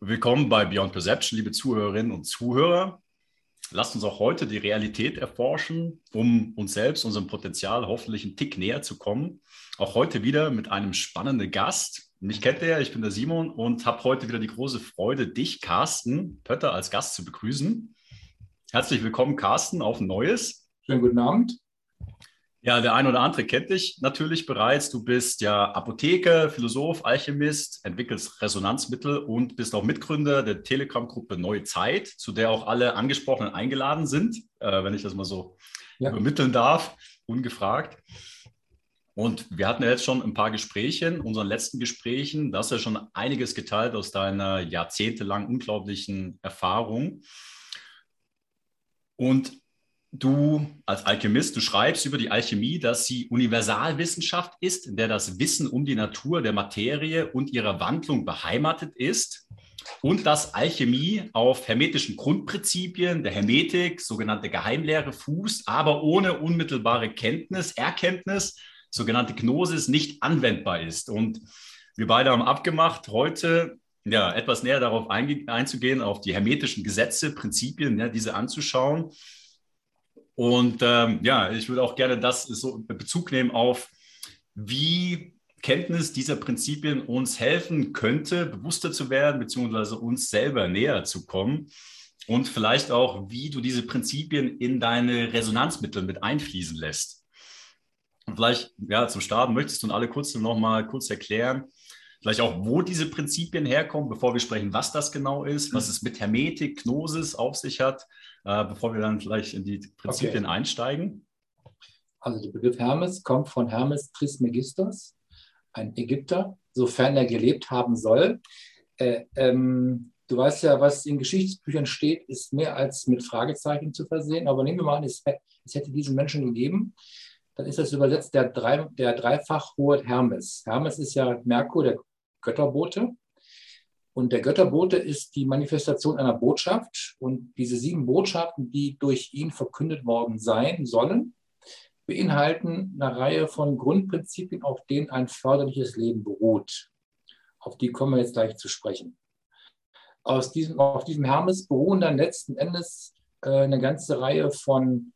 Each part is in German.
Willkommen bei Beyond Perception, liebe Zuhörerinnen und Zuhörer. Lasst uns auch heute die Realität erforschen, um uns selbst, unserem Potenzial hoffentlich einen Tick näher zu kommen. Auch heute wieder mit einem spannenden Gast. Mich kennt ihr, ich bin der Simon und habe heute wieder die große Freude, dich, Carsten Pötter, als Gast zu begrüßen. Herzlich willkommen, Carsten, auf neues. Schönen guten Abend. Ja, der ein oder andere kennt dich natürlich bereits. Du bist ja Apotheker, Philosoph, Alchemist, entwickelst Resonanzmittel und bist auch Mitgründer der Telegram-Gruppe Neue Zeit, zu der auch alle Angesprochenen eingeladen sind, äh, wenn ich das mal so ja. übermitteln darf, ungefragt. Und wir hatten ja jetzt schon ein paar Gespräche, in unseren letzten Gesprächen. Da hast du ja schon einiges geteilt aus deiner jahrzehntelang unglaublichen Erfahrung. Und du als Alchemist, du schreibst über die Alchemie, dass sie Universalwissenschaft ist, in der das Wissen um die Natur der Materie und ihrer Wandlung beheimatet ist und dass Alchemie auf hermetischen Grundprinzipien der Hermetik, sogenannte Geheimlehre, fußt, aber ohne unmittelbare Kenntnis, Erkenntnis, sogenannte Gnosis, nicht anwendbar ist. Und wir beide haben abgemacht, heute ja, etwas näher darauf einzugehen, auf die hermetischen Gesetze, Prinzipien, ja, diese anzuschauen und ähm, ja, ich würde auch gerne das so Bezug nehmen auf, wie Kenntnis dieser Prinzipien uns helfen könnte, bewusster zu werden, beziehungsweise uns selber näher zu kommen. Und vielleicht auch, wie du diese Prinzipien in deine Resonanzmittel mit einfließen lässt. Und vielleicht, ja, zum Starten möchtest du alle kurz noch mal kurz erklären, vielleicht auch, wo diese Prinzipien herkommen, bevor wir sprechen, was das genau ist, was es mit Hermetik, Gnosis auf sich hat äh, bevor wir dann gleich in die Prinzipien okay. einsteigen? Also der Begriff Hermes kommt von Hermes Trismegistos, ein Ägypter, sofern er gelebt haben soll. Äh, ähm, du weißt ja, was in Geschichtsbüchern steht, ist mehr als mit Fragezeichen zu versehen. Aber nehmen wir mal an, es, es hätte diesen Menschen gegeben, dann ist das übersetzt der, drei, der dreifach hohe Hermes. Hermes ist ja Merkur, der Götterbote. Und der Götterbote ist die Manifestation einer Botschaft. Und diese sieben Botschaften, die durch ihn verkündet worden sein sollen, beinhalten eine Reihe von Grundprinzipien, auf denen ein förderliches Leben beruht. Auf die kommen wir jetzt gleich zu sprechen. Aus diesem, auf diesem Hermes beruhen dann letzten Endes äh, eine ganze Reihe von,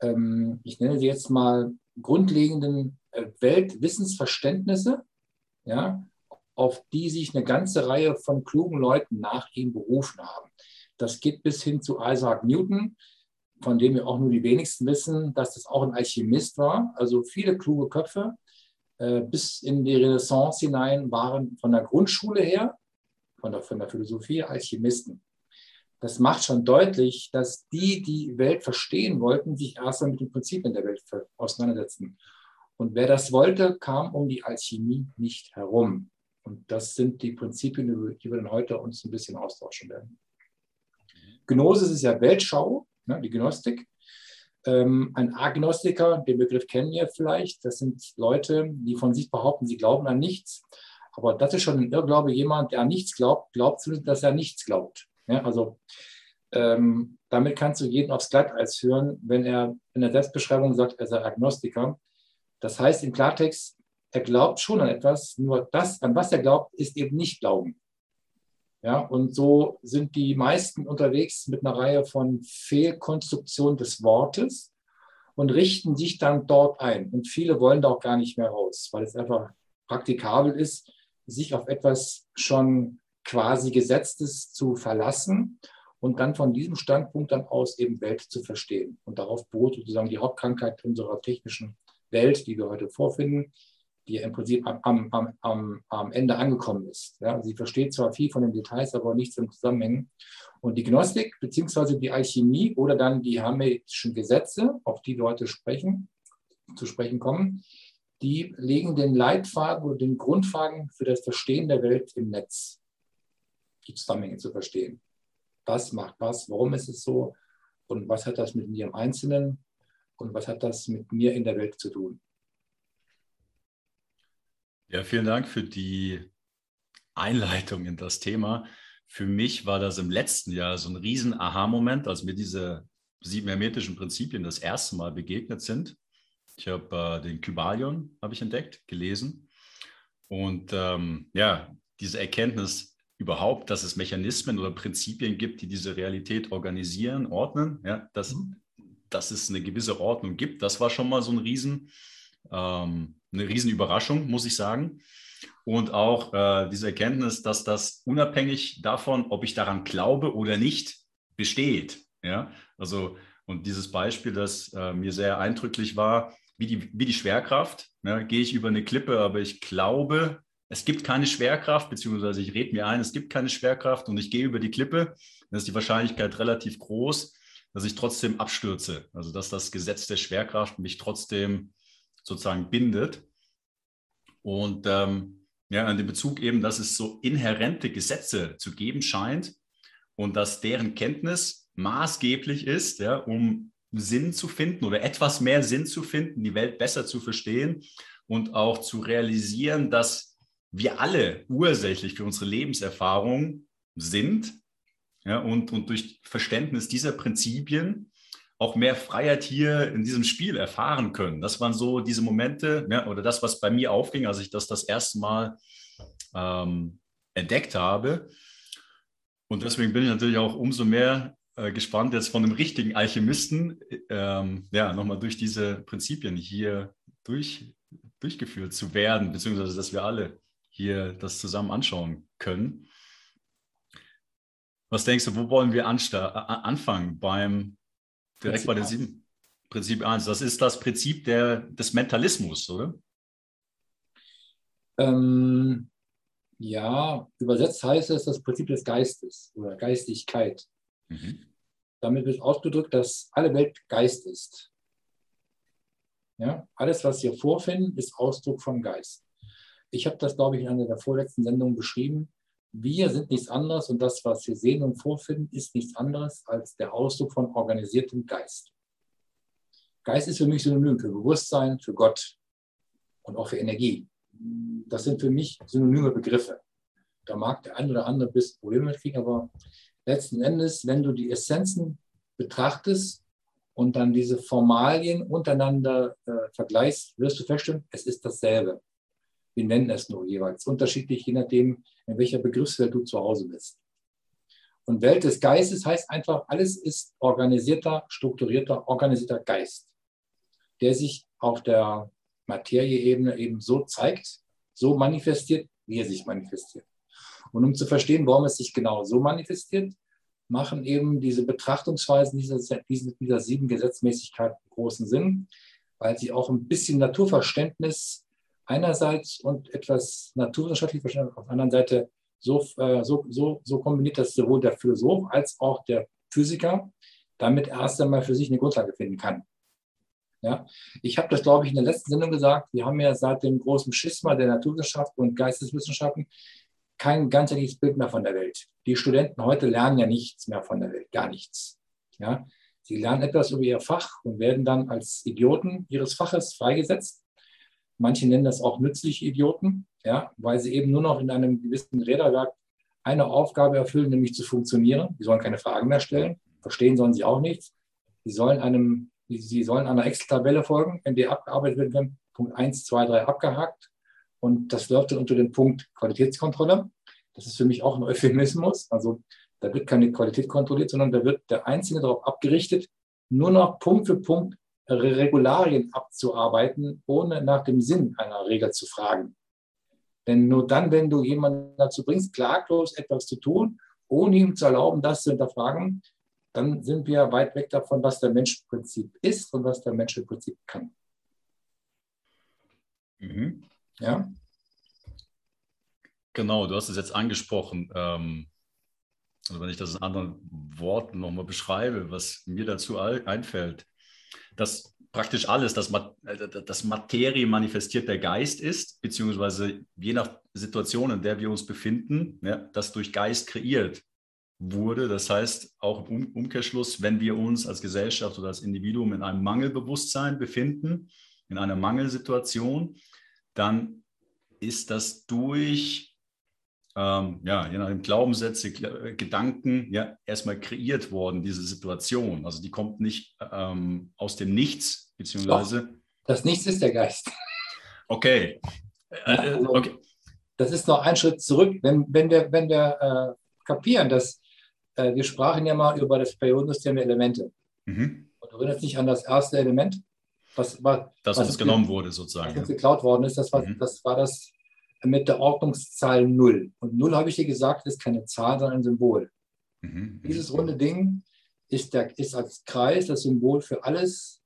ähm, ich nenne sie jetzt mal, grundlegenden äh, Weltwissensverständnisse, ja, auf die sich eine ganze Reihe von klugen Leuten nach ihm berufen haben. Das geht bis hin zu Isaac Newton, von dem wir auch nur die wenigsten wissen, dass das auch ein Alchemist war. Also viele kluge Köpfe äh, bis in die Renaissance hinein waren von der Grundschule her, von der, von der Philosophie, Alchemisten. Das macht schon deutlich, dass die, die Welt verstehen wollten, sich erst einmal mit den Prinzipien der Welt auseinandersetzen. Und wer das wollte, kam um die Alchemie nicht herum. Und das sind die Prinzipien, über die wir dann heute uns ein bisschen austauschen werden. Gnosis ist ja Weltschau, ne, die Gnostik. Ähm, ein Agnostiker, den Begriff kennen wir vielleicht, das sind Leute, die von sich behaupten, sie glauben an nichts. Aber das ist schon ein Irrglaube. Jemand, der an nichts glaubt, glaubt zumindest, dass er nichts glaubt. Ja, also ähm, damit kannst du jeden aufs Glatteis führen, wenn er in der Selbstbeschreibung sagt, er sei Agnostiker. Das heißt im Klartext, er glaubt schon an etwas, nur das, an was er glaubt, ist eben nicht Glauben. Ja, und so sind die meisten unterwegs mit einer Reihe von Fehlkonstruktionen des Wortes und richten sich dann dort ein. Und viele wollen da auch gar nicht mehr raus, weil es einfach praktikabel ist, sich auf etwas schon quasi Gesetztes zu verlassen und dann von diesem Standpunkt dann aus eben Welt zu verstehen. Und darauf beruht sozusagen die Hauptkrankheit unserer technischen Welt, die wir heute vorfinden, die im Prinzip am, am, am, am Ende angekommen ist. Ja, sie versteht zwar viel von den Details, aber nichts im Zusammenhängen. Und die Gnostik beziehungsweise die Alchemie oder dann die hermetischen Gesetze, auf die wir heute sprechen, zu sprechen kommen, die legen den Leitfaden oder den Grundfaden für das Verstehen der Welt im Netz, die Zusammenhänge zu verstehen. Was macht was, warum ist es so und was hat das mit mir im Einzelnen und was hat das mit mir in der Welt zu tun. Ja, vielen Dank für die Einleitung in das Thema. Für mich war das im letzten Jahr so ein riesen Aha-Moment, als mir diese sieben hermetischen Prinzipien das erste Mal begegnet sind. Ich habe äh, den Kybalion habe ich entdeckt, gelesen und ähm, ja, diese Erkenntnis, überhaupt, dass es Mechanismen oder Prinzipien gibt, die diese Realität organisieren, ordnen, ja, dass, mhm. dass es eine gewisse Ordnung gibt. Das war schon mal so ein Riesen, ähm, eine Riesenüberraschung, muss ich sagen. Und auch äh, diese Erkenntnis, dass das unabhängig davon, ob ich daran glaube oder nicht, besteht. Ja, also, und dieses Beispiel, das äh, mir sehr eindrücklich war, wie die, wie die Schwerkraft, ja, gehe ich über eine Klippe, aber ich glaube, es gibt keine Schwerkraft, beziehungsweise ich rede mir ein, es gibt keine Schwerkraft und ich gehe über die Klippe, dann ist die Wahrscheinlichkeit relativ groß, dass ich trotzdem abstürze. Also dass das Gesetz der Schwerkraft mich trotzdem sozusagen bindet. Und ähm, ja, an dem Bezug eben, dass es so inhärente Gesetze zu geben scheint und dass deren Kenntnis maßgeblich ist, ja, um Sinn zu finden oder etwas mehr Sinn zu finden, die Welt besser zu verstehen und auch zu realisieren, dass wir alle ursächlich für unsere Lebenserfahrung sind ja, und, und durch Verständnis dieser Prinzipien auch mehr Freiheit hier in diesem Spiel erfahren können. Das waren so diese Momente ja, oder das, was bei mir aufging, als ich das das erste Mal ähm, entdeckt habe. Und deswegen bin ich natürlich auch umso mehr äh, gespannt, jetzt von einem richtigen Alchemisten ähm, ja, nochmal durch diese Prinzipien hier durch, durchgeführt zu werden, beziehungsweise dass wir alle hier das zusammen anschauen können. Was denkst du, wo wollen wir anfangen beim Direkt Prinzip bei den sieben. Prinzip 1. Das ist das Prinzip der, des Mentalismus, oder? Ähm, ja, übersetzt heißt es das Prinzip des Geistes oder Geistigkeit. Mhm. Damit wird ausgedrückt, dass alle Welt Geist ist. Ja, alles, was wir vorfinden, ist Ausdruck vom Geist. Ich habe das, glaube ich, in einer der vorletzten Sendungen beschrieben. Wir sind nichts anderes und das, was wir sehen und vorfinden, ist nichts anderes als der Ausdruck von organisiertem Geist. Geist ist für mich synonym für Bewusstsein, für Gott und auch für Energie. Das sind für mich synonyme Begriffe. Da mag der ein oder andere bisschen Probleme kriegen, aber letzten Endes, wenn du die Essenzen betrachtest und dann diese Formalien untereinander äh, vergleichst, wirst du feststellen, es ist dasselbe. Wir nennen es nur jeweils unterschiedlich, je nachdem, in welcher Begriffswelt du zu Hause bist. Und Welt des Geistes heißt einfach, alles ist organisierter, strukturierter, organisierter Geist, der sich auf der Materieebene eben so zeigt, so manifestiert, wie er sich manifestiert. Und um zu verstehen, warum es sich genau so manifestiert, machen eben diese Betrachtungsweisen dieser, dieser sieben Gesetzmäßigkeiten großen Sinn, weil sie auch ein bisschen Naturverständnis einerseits und etwas naturwissenschaftlich verstanden auf der anderen Seite so, äh, so, so, so kombiniert, dass sowohl der Philosoph als auch der Physiker damit erst einmal für sich eine Grundlage finden kann. Ja? Ich habe das, glaube ich, in der letzten Sendung gesagt. Wir haben ja seit dem großen Schisma der Naturwissenschaften und Geisteswissenschaften kein ganzheitliches Bild mehr von der Welt. Die Studenten heute lernen ja nichts mehr von der Welt, gar nichts. Ja? Sie lernen etwas über ihr Fach und werden dann als Idioten ihres Faches freigesetzt Manche nennen das auch nützliche Idioten, ja, weil sie eben nur noch in einem gewissen Räderwerk eine Aufgabe erfüllen, nämlich zu funktionieren. Die sollen keine Fragen mehr stellen, verstehen sollen sie auch nichts. Sie sollen einem, sie sollen einer Excel-Tabelle folgen, in der abgearbeitet werden kann, Punkt 1, 2, 3 abgehakt. Und das läuft dann unter dem Punkt Qualitätskontrolle. Das ist für mich auch ein Euphemismus. Also da wird keine Qualität kontrolliert, sondern da wird der Einzelne darauf abgerichtet, nur noch Punkt für Punkt Regularien abzuarbeiten, ohne nach dem Sinn einer Regel zu fragen. Denn nur dann, wenn du jemanden dazu bringst, klaglos etwas zu tun, ohne ihm zu erlauben, das zu hinterfragen, dann sind wir weit weg davon, was der Menschprinzip ist und was der Menschprinzip kann. Mhm. Ja? Genau, du hast es jetzt angesprochen. Ähm, also wenn ich das in anderen Worten nochmal beschreibe, was mir dazu einfällt, dass praktisch alles, das, äh, das Materie manifestiert der Geist ist, beziehungsweise je nach Situation, in der wir uns befinden, ja, das durch Geist kreiert wurde. Das heißt, auch im Umkehrschluss, wenn wir uns als Gesellschaft oder als Individuum in einem Mangelbewusstsein befinden, in einer Mangelsituation, dann ist das durch ähm, ja, je nachdem Glaubenssätze, äh, Gedanken, ja, erstmal kreiert worden, diese Situation. Also die kommt nicht ähm, aus dem Nichts, beziehungsweise. Doch, das Nichts ist der Geist. Okay. Äh, äh, okay. das ist noch ein Schritt zurück. Wenn, wenn wir, wenn wir äh, kapieren, dass äh, wir sprachen ja mal über das Periodensystem der Elemente. Mhm. Und du erinnerst dich an das erste Element? Was, war, das, was uns genommen wurde, sozusagen. Was uns geklaut worden ist, das war, mhm. das war das mit der Ordnungszahl 0. Und 0, habe ich dir gesagt, ist keine Zahl, sondern ein Symbol. Mhm. Dieses runde Ding ist, der, ist als Kreis das Symbol für alles.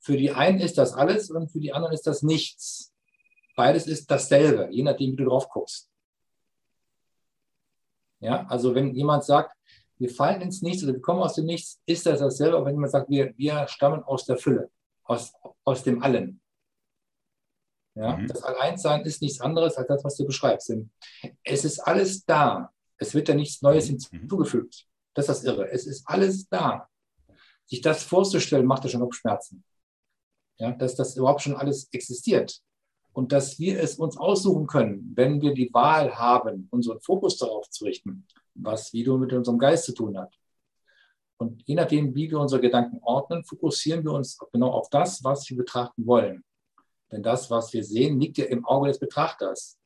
Für die einen ist das alles und für die anderen ist das nichts. Beides ist dasselbe, je nachdem, wie du drauf guckst. Ja, also wenn jemand sagt, wir fallen ins Nichts oder wir kommen aus dem Nichts, ist das dasselbe, aber wenn jemand sagt, wir, wir stammen aus der Fülle, aus, aus dem Allen. Ja, mhm. Das Alleinssein ist nichts anderes als das, was du beschreibst. Es ist alles da. Es wird ja nichts Neues mhm. hinzugefügt. Das ist das Irre. Es ist alles da. Sich das vorzustellen, macht ja schon Schmerzen. Ja, dass das überhaupt schon alles existiert und dass wir es uns aussuchen können, wenn wir die Wahl haben, unseren Fokus darauf zu richten, was wieder mit unserem Geist zu tun hat. Und je nachdem, wie wir unsere Gedanken ordnen, fokussieren wir uns genau auf das, was wir betrachten wollen. Denn das, was wir sehen, liegt ja im Auge des Betrachters.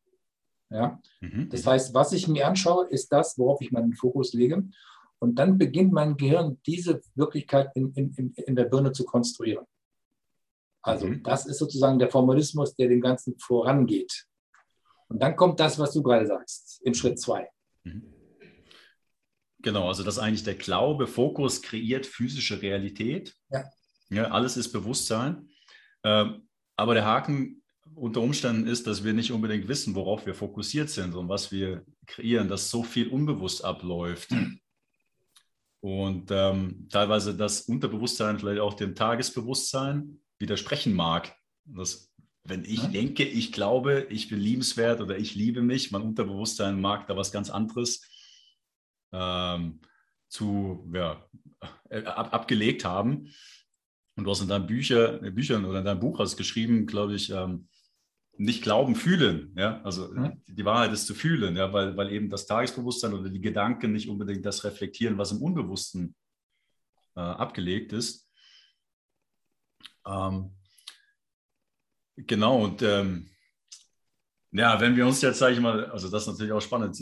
Ja? Mhm. Das heißt, was ich mir anschaue, ist das, worauf ich meinen Fokus lege. Und dann beginnt mein Gehirn, diese Wirklichkeit in, in, in der Birne zu konstruieren. Also mhm. das ist sozusagen der Formalismus, der dem Ganzen vorangeht. Und dann kommt das, was du gerade sagst, im Schritt zwei. Mhm. Genau, also das eigentlich der Glaube, Fokus kreiert physische Realität. Ja. ja alles ist Bewusstsein. Ähm, aber der Haken unter Umständen ist, dass wir nicht unbedingt wissen, worauf wir fokussiert sind und was wir kreieren, dass so viel unbewusst abläuft. Und ähm, teilweise das Unterbewusstsein vielleicht auch dem Tagesbewusstsein widersprechen mag. Das, wenn ich denke, ich glaube, ich bin liebenswert oder ich liebe mich, mein Unterbewusstsein mag da was ganz anderes ähm, zu, ja, äh, ab, abgelegt haben. Und du hast in deinen Bücher, Büchern oder in deinem Buch hast geschrieben, glaube ich, ähm, nicht glauben, fühlen. Ja? Also mhm. die Wahrheit ist zu fühlen, ja? weil, weil eben das Tagesbewusstsein oder die Gedanken nicht unbedingt das reflektieren, was im Unbewussten äh, abgelegt ist. Ähm, genau, und ähm, ja, wenn wir uns jetzt, sage ich mal, also das ist natürlich auch spannend,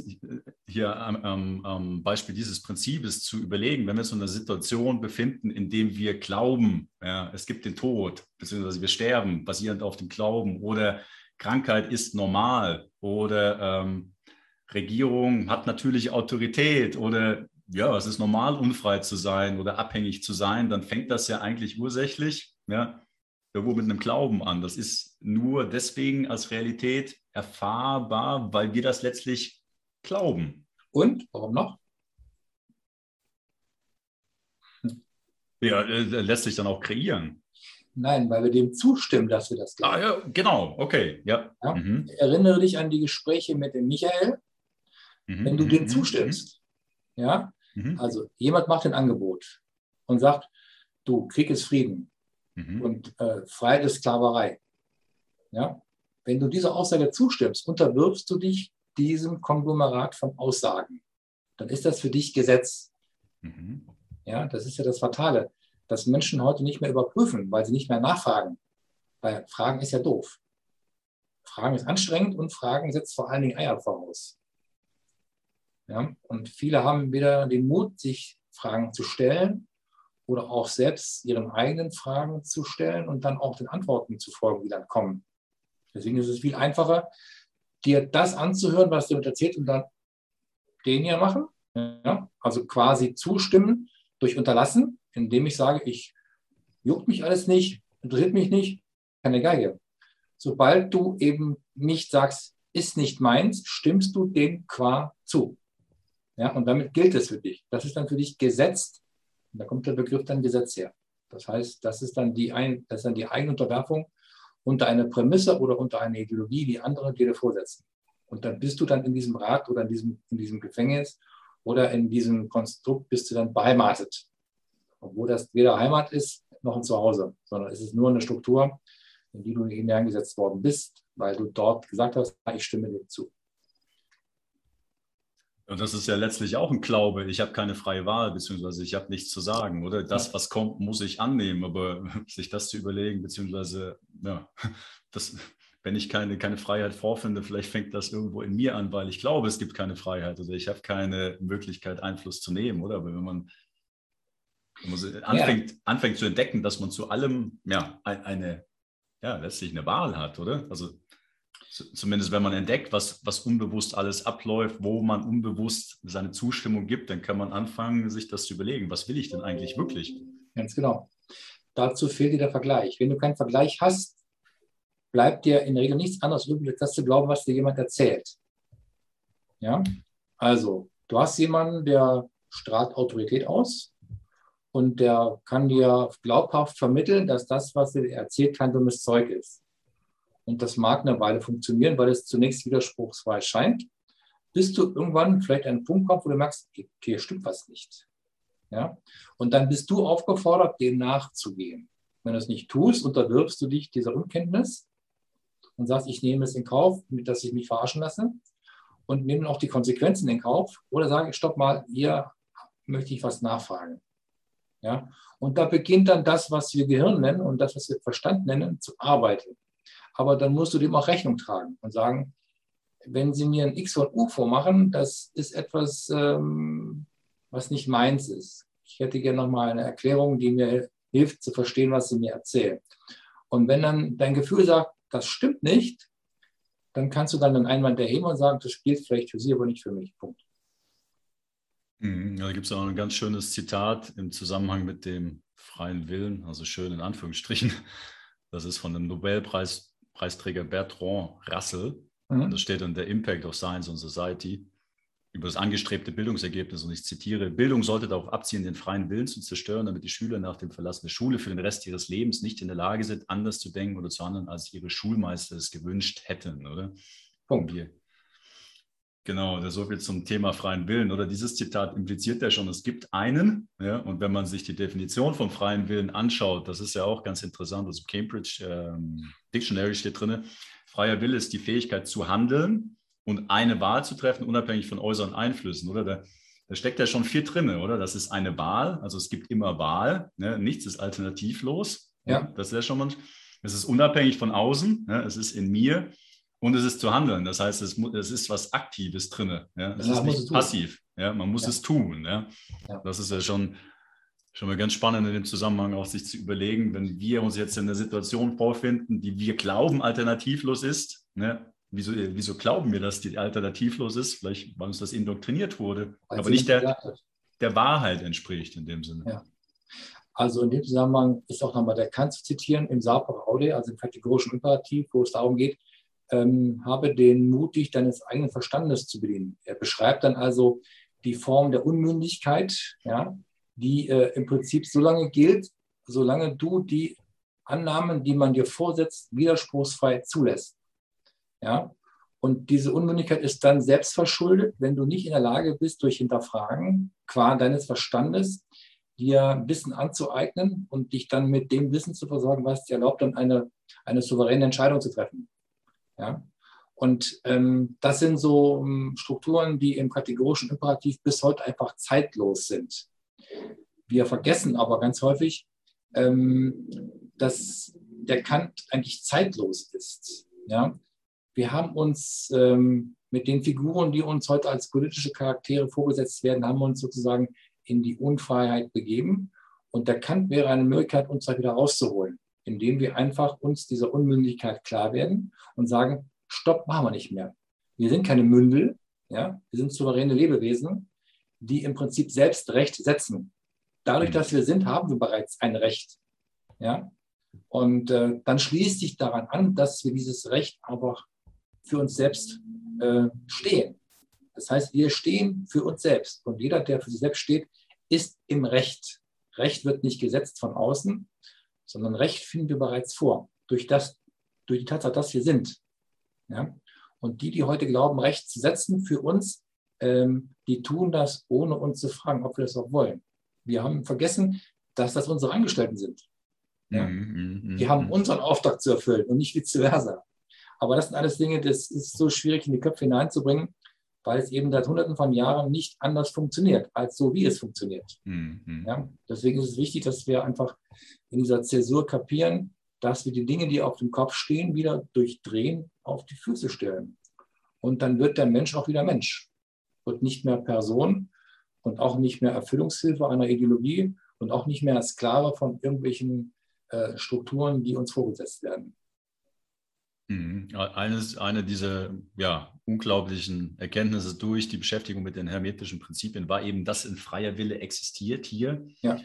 hier am, am, am, Beispiel dieses Prinzips zu überlegen, wenn wir uns in einer Situation befinden, in dem wir glauben, ja, es gibt den Tod, beziehungsweise wir sterben, basierend auf dem Glauben, oder Krankheit ist normal, oder ähm, Regierung hat natürlich Autorität, oder ja, es ist normal, unfrei zu sein oder abhängig zu sein, dann fängt das ja eigentlich ursächlich, ja, irgendwo mit einem Glauben an. Das ist nur deswegen als Realität erfahrbar, weil wir das letztlich glauben. Und warum noch? Ja, äh, lässt sich dann auch kreieren. Nein, weil wir dem zustimmen, dass wir das glauben. Ah, ja, genau, okay. Ja. ja? Mhm. Erinnere dich an die Gespräche mit dem Michael, mhm. wenn du mhm. dem mhm. zustimmst. Ja, mhm. also jemand macht ein Angebot und sagt, du, Krieg ist Frieden mhm. und äh, Freiheit ist Sklaverei. Ja, wenn du dieser Aussage zustimmst, unterwirfst du dich diesem Konglomerat von Aussagen. Dann ist das für dich Gesetz. Mhm. Ja, das ist ja das Fatale, dass Menschen heute nicht mehr überprüfen, weil sie nicht mehr nachfragen. Weil Fragen ist ja doof. Fragen ist anstrengend und Fragen setzt vor allen Dingen Eier voraus. Ja, und viele haben weder den Mut, sich Fragen zu stellen oder auch selbst ihren eigenen Fragen zu stellen und dann auch den Antworten zu folgen, die dann kommen. Deswegen ist es viel einfacher, dir das anzuhören, was jemand erzählt und dann den hier machen. Ja? Also quasi zustimmen durch Unterlassen, indem ich sage, ich juckt mich alles nicht, interessiert mich nicht, keine Geige. Sobald du eben nicht sagst, ist nicht meins, stimmst du dem qua zu. Ja, und damit gilt es für dich. Das ist dann für dich gesetzt. Und da kommt der Begriff dann Gesetz her. Das heißt, das ist dann die, ein, das ist dann die Eigenunterwerfung unter eine Prämisse oder unter eine Ideologie, die andere dir vorsetzen. Und dann bist du dann in diesem Rat oder in diesem, in diesem Gefängnis oder in diesem Konstrukt bist du dann beheimatet. Obwohl das weder Heimat ist, noch ein Zuhause, sondern es ist nur eine Struktur, in die du hineingesetzt worden bist, weil du dort gesagt hast, ich stimme dir zu. Und das ist ja letztlich auch ein Glaube. Ich habe keine freie Wahl, beziehungsweise ich habe nichts zu sagen. Oder das, was kommt, muss ich annehmen. Aber sich das zu überlegen, beziehungsweise ja, das wenn ich keine, keine Freiheit vorfinde, vielleicht fängt das irgendwo in mir an, weil ich glaube, es gibt keine Freiheit oder ich habe keine Möglichkeit, Einfluss zu nehmen, oder? Aber wenn man, wenn man anfängt, ja. anfängt zu entdecken, dass man zu allem ja, eine, ja, letztlich eine Wahl hat, oder? Also zumindest wenn man entdeckt, was, was unbewusst alles abläuft, wo man unbewusst seine Zustimmung gibt, dann kann man anfangen, sich das zu überlegen, was will ich denn eigentlich wirklich? Ganz genau. Dazu fehlt dir der Vergleich. Wenn du keinen Vergleich hast, bleibt dir in der Regel nichts anderes übrig, als das zu glauben, was dir jemand erzählt. Ja, also du hast jemanden, der strahlt Autorität aus und der kann dir glaubhaft vermitteln, dass das, was er erzählt, kein dummes Zeug ist. Und das mag eine Weile funktionieren, weil es zunächst widerspruchsfrei scheint, bis du irgendwann vielleicht einen Punkt kommst, wo du merkst, hier stimmt was nicht. Ja? Und dann bist du aufgefordert, dem nachzugehen. Wenn du es nicht tust, unterwirfst du dich dieser Unkenntnis und sagst, ich nehme es in Kauf, dass ich mich verarschen lasse und nehme auch die Konsequenzen in Kauf oder sage, stopp mal, hier möchte ich was nachfragen. Ja? Und da beginnt dann das, was wir Gehirn nennen und das, was wir Verstand nennen, zu arbeiten. Aber dann musst du dem auch Rechnung tragen und sagen, wenn Sie mir ein X und U vormachen, das ist etwas, ähm, was nicht meins ist. Ich hätte gerne nochmal eine Erklärung, die mir hilft zu verstehen, was Sie mir erzählen. Und wenn dann dein Gefühl sagt, das stimmt nicht, dann kannst du dann einen Einwand erheben und sagen, das spielt vielleicht für Sie, aber nicht für mich. Punkt. Mhm, da gibt es auch ein ganz schönes Zitat im Zusammenhang mit dem freien Willen, also schön in Anführungsstrichen. Das ist von dem Nobelpreis Preisträger Bertrand Russell. Mhm. Und das steht dann der Impact of Science on Society über das angestrebte Bildungsergebnis. Und ich zitiere, Bildung sollte darauf abzielen, den freien Willen zu zerstören, damit die Schüler nach dem Verlassen der Schule für den Rest ihres Lebens nicht in der Lage sind, anders zu denken oder zu handeln, als ihre Schulmeister es gewünscht hätten, oder? Punkt. Wir Genau, so viel zum Thema freien Willen. Oder dieses Zitat impliziert ja schon, es gibt einen. Ja, und wenn man sich die Definition vom freien Willen anschaut, das ist ja auch ganz interessant, also Cambridge ähm, Dictionary steht drin, freier Wille ist die Fähigkeit zu handeln und eine Wahl zu treffen, unabhängig von äußeren Einflüssen, oder? Da, da steckt ja schon viel drin, oder? Das ist eine Wahl, also es gibt immer Wahl, ne? nichts ist alternativlos. Ja. Das ist ja schon mal, es ist unabhängig von außen, ne? es ist in mir und es ist zu handeln. Das heißt, es, es ist was Aktives drin. Ja? Es ja, ist nicht passiv. Ja? Man muss ja. es tun. Ja? Das ist ja schon, schon mal ganz spannend in dem Zusammenhang auch sich zu überlegen, wenn wir uns jetzt in einer Situation vorfinden, die wir glauben alternativlos ist. Ne? Wieso, wieso glauben wir, dass die alternativlos ist? Vielleicht, weil uns das indoktriniert wurde, weil aber nicht der, der Wahrheit entspricht in dem Sinne. Also in dem Zusammenhang ist auch nochmal der Kant zu zitieren im Sapere Aude, also im kategorischen Imperativ, wo es darum geht, ähm, habe den Mut, dich deines eigenen Verstandes zu bedienen. Er beschreibt dann also die Form der Unmündigkeit, ja, die äh, im Prinzip so lange gilt, solange du die Annahmen, die man dir vorsetzt, widerspruchsfrei zulässt. Ja? Und diese Unmündigkeit ist dann selbst verschuldet, wenn du nicht in der Lage bist, durch Hinterfragen, qua deines Verstandes, dir Wissen anzueignen und dich dann mit dem Wissen zu versorgen, was dir erlaubt, dann eine, eine souveräne Entscheidung zu treffen. Ja? Und ähm, das sind so ähm, Strukturen, die im kategorischen Imperativ bis heute einfach zeitlos sind. Wir vergessen aber ganz häufig, ähm, dass der Kant eigentlich zeitlos ist. Ja? Wir haben uns ähm, mit den Figuren, die uns heute als politische Charaktere vorgesetzt werden, haben uns sozusagen in die Unfreiheit begeben. Und der Kant wäre eine Möglichkeit, uns da wieder rauszuholen indem wir einfach uns dieser Unmündigkeit klar werden und sagen, stopp, machen wir nicht mehr. Wir sind keine Mündel, ja? wir sind souveräne Lebewesen, die im Prinzip selbst Recht setzen. Dadurch, dass wir sind, haben wir bereits ein Recht. Ja? Und äh, dann schließt sich daran an, dass wir dieses Recht aber für uns selbst äh, stehen. Das heißt, wir stehen für uns selbst. Und jeder, der für sich selbst steht, ist im Recht. Recht wird nicht gesetzt von außen, sondern Recht finden wir bereits vor, durch, das, durch die Tatsache, dass wir sind. Ja? Und die, die heute glauben, Recht zu setzen für uns, ähm, die tun das, ohne uns zu fragen, ob wir das auch wollen. Wir haben vergessen, dass das unsere Angestellten sind. Ja? Mm, mm, die haben unseren Auftrag zu erfüllen und nicht vice versa. Aber das sind alles Dinge, das ist so schwierig in die Köpfe hineinzubringen, weil es eben seit Hunderten von Jahren nicht anders funktioniert, als so wie es funktioniert. Mhm. Ja, deswegen ist es wichtig, dass wir einfach in dieser Zäsur kapieren, dass wir die Dinge, die auf dem Kopf stehen, wieder durchdrehen, auf die Füße stellen. Und dann wird der Mensch auch wieder Mensch. Wird nicht mehr Person und auch nicht mehr Erfüllungshilfe einer Ideologie und auch nicht mehr Sklave von irgendwelchen äh, Strukturen, die uns vorgesetzt werden. Mhm. Eines, eine dieser ja, unglaublichen Erkenntnisse durch die Beschäftigung mit den hermetischen Prinzipien war eben, dass ein freier Wille existiert hier. Ja.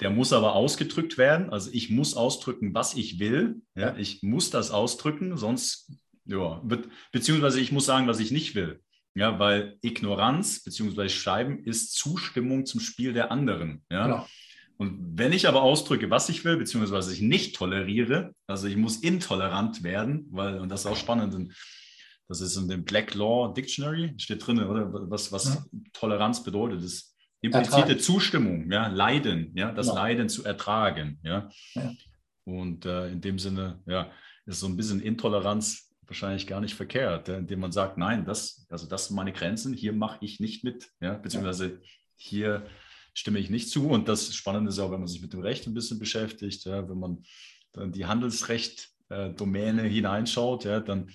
Der muss aber ausgedrückt werden. Also ich muss ausdrücken, was ich will. Ja, ich muss das ausdrücken, sonst, ja, wird, beziehungsweise ich muss sagen, was ich nicht will. Ja, weil Ignoranz beziehungsweise Schreiben ist Zustimmung zum Spiel der anderen. Ja. Genau. Und wenn ich aber ausdrücke, was ich will, beziehungsweise was ich nicht toleriere, also ich muss intolerant werden, weil, und das ist auch spannend, das ist in dem Black Law Dictionary, steht drin, oder? Was, was ja. Toleranz bedeutet, das ist implizite Ertragen. Zustimmung, ja, Leiden, ja, das ja. Leiden zu ertragen, ja. ja. Und äh, in dem Sinne, ja, ist so ein bisschen Intoleranz wahrscheinlich gar nicht verkehrt, ja, indem man sagt, nein, das, also das sind meine Grenzen, hier mache ich nicht mit, ja, beziehungsweise hier stimme ich nicht zu. Und das Spannende ist auch, wenn man sich mit dem Recht ein bisschen beschäftigt, ja, wenn man dann die Handelsrecht-Domäne hineinschaut, ja, dann,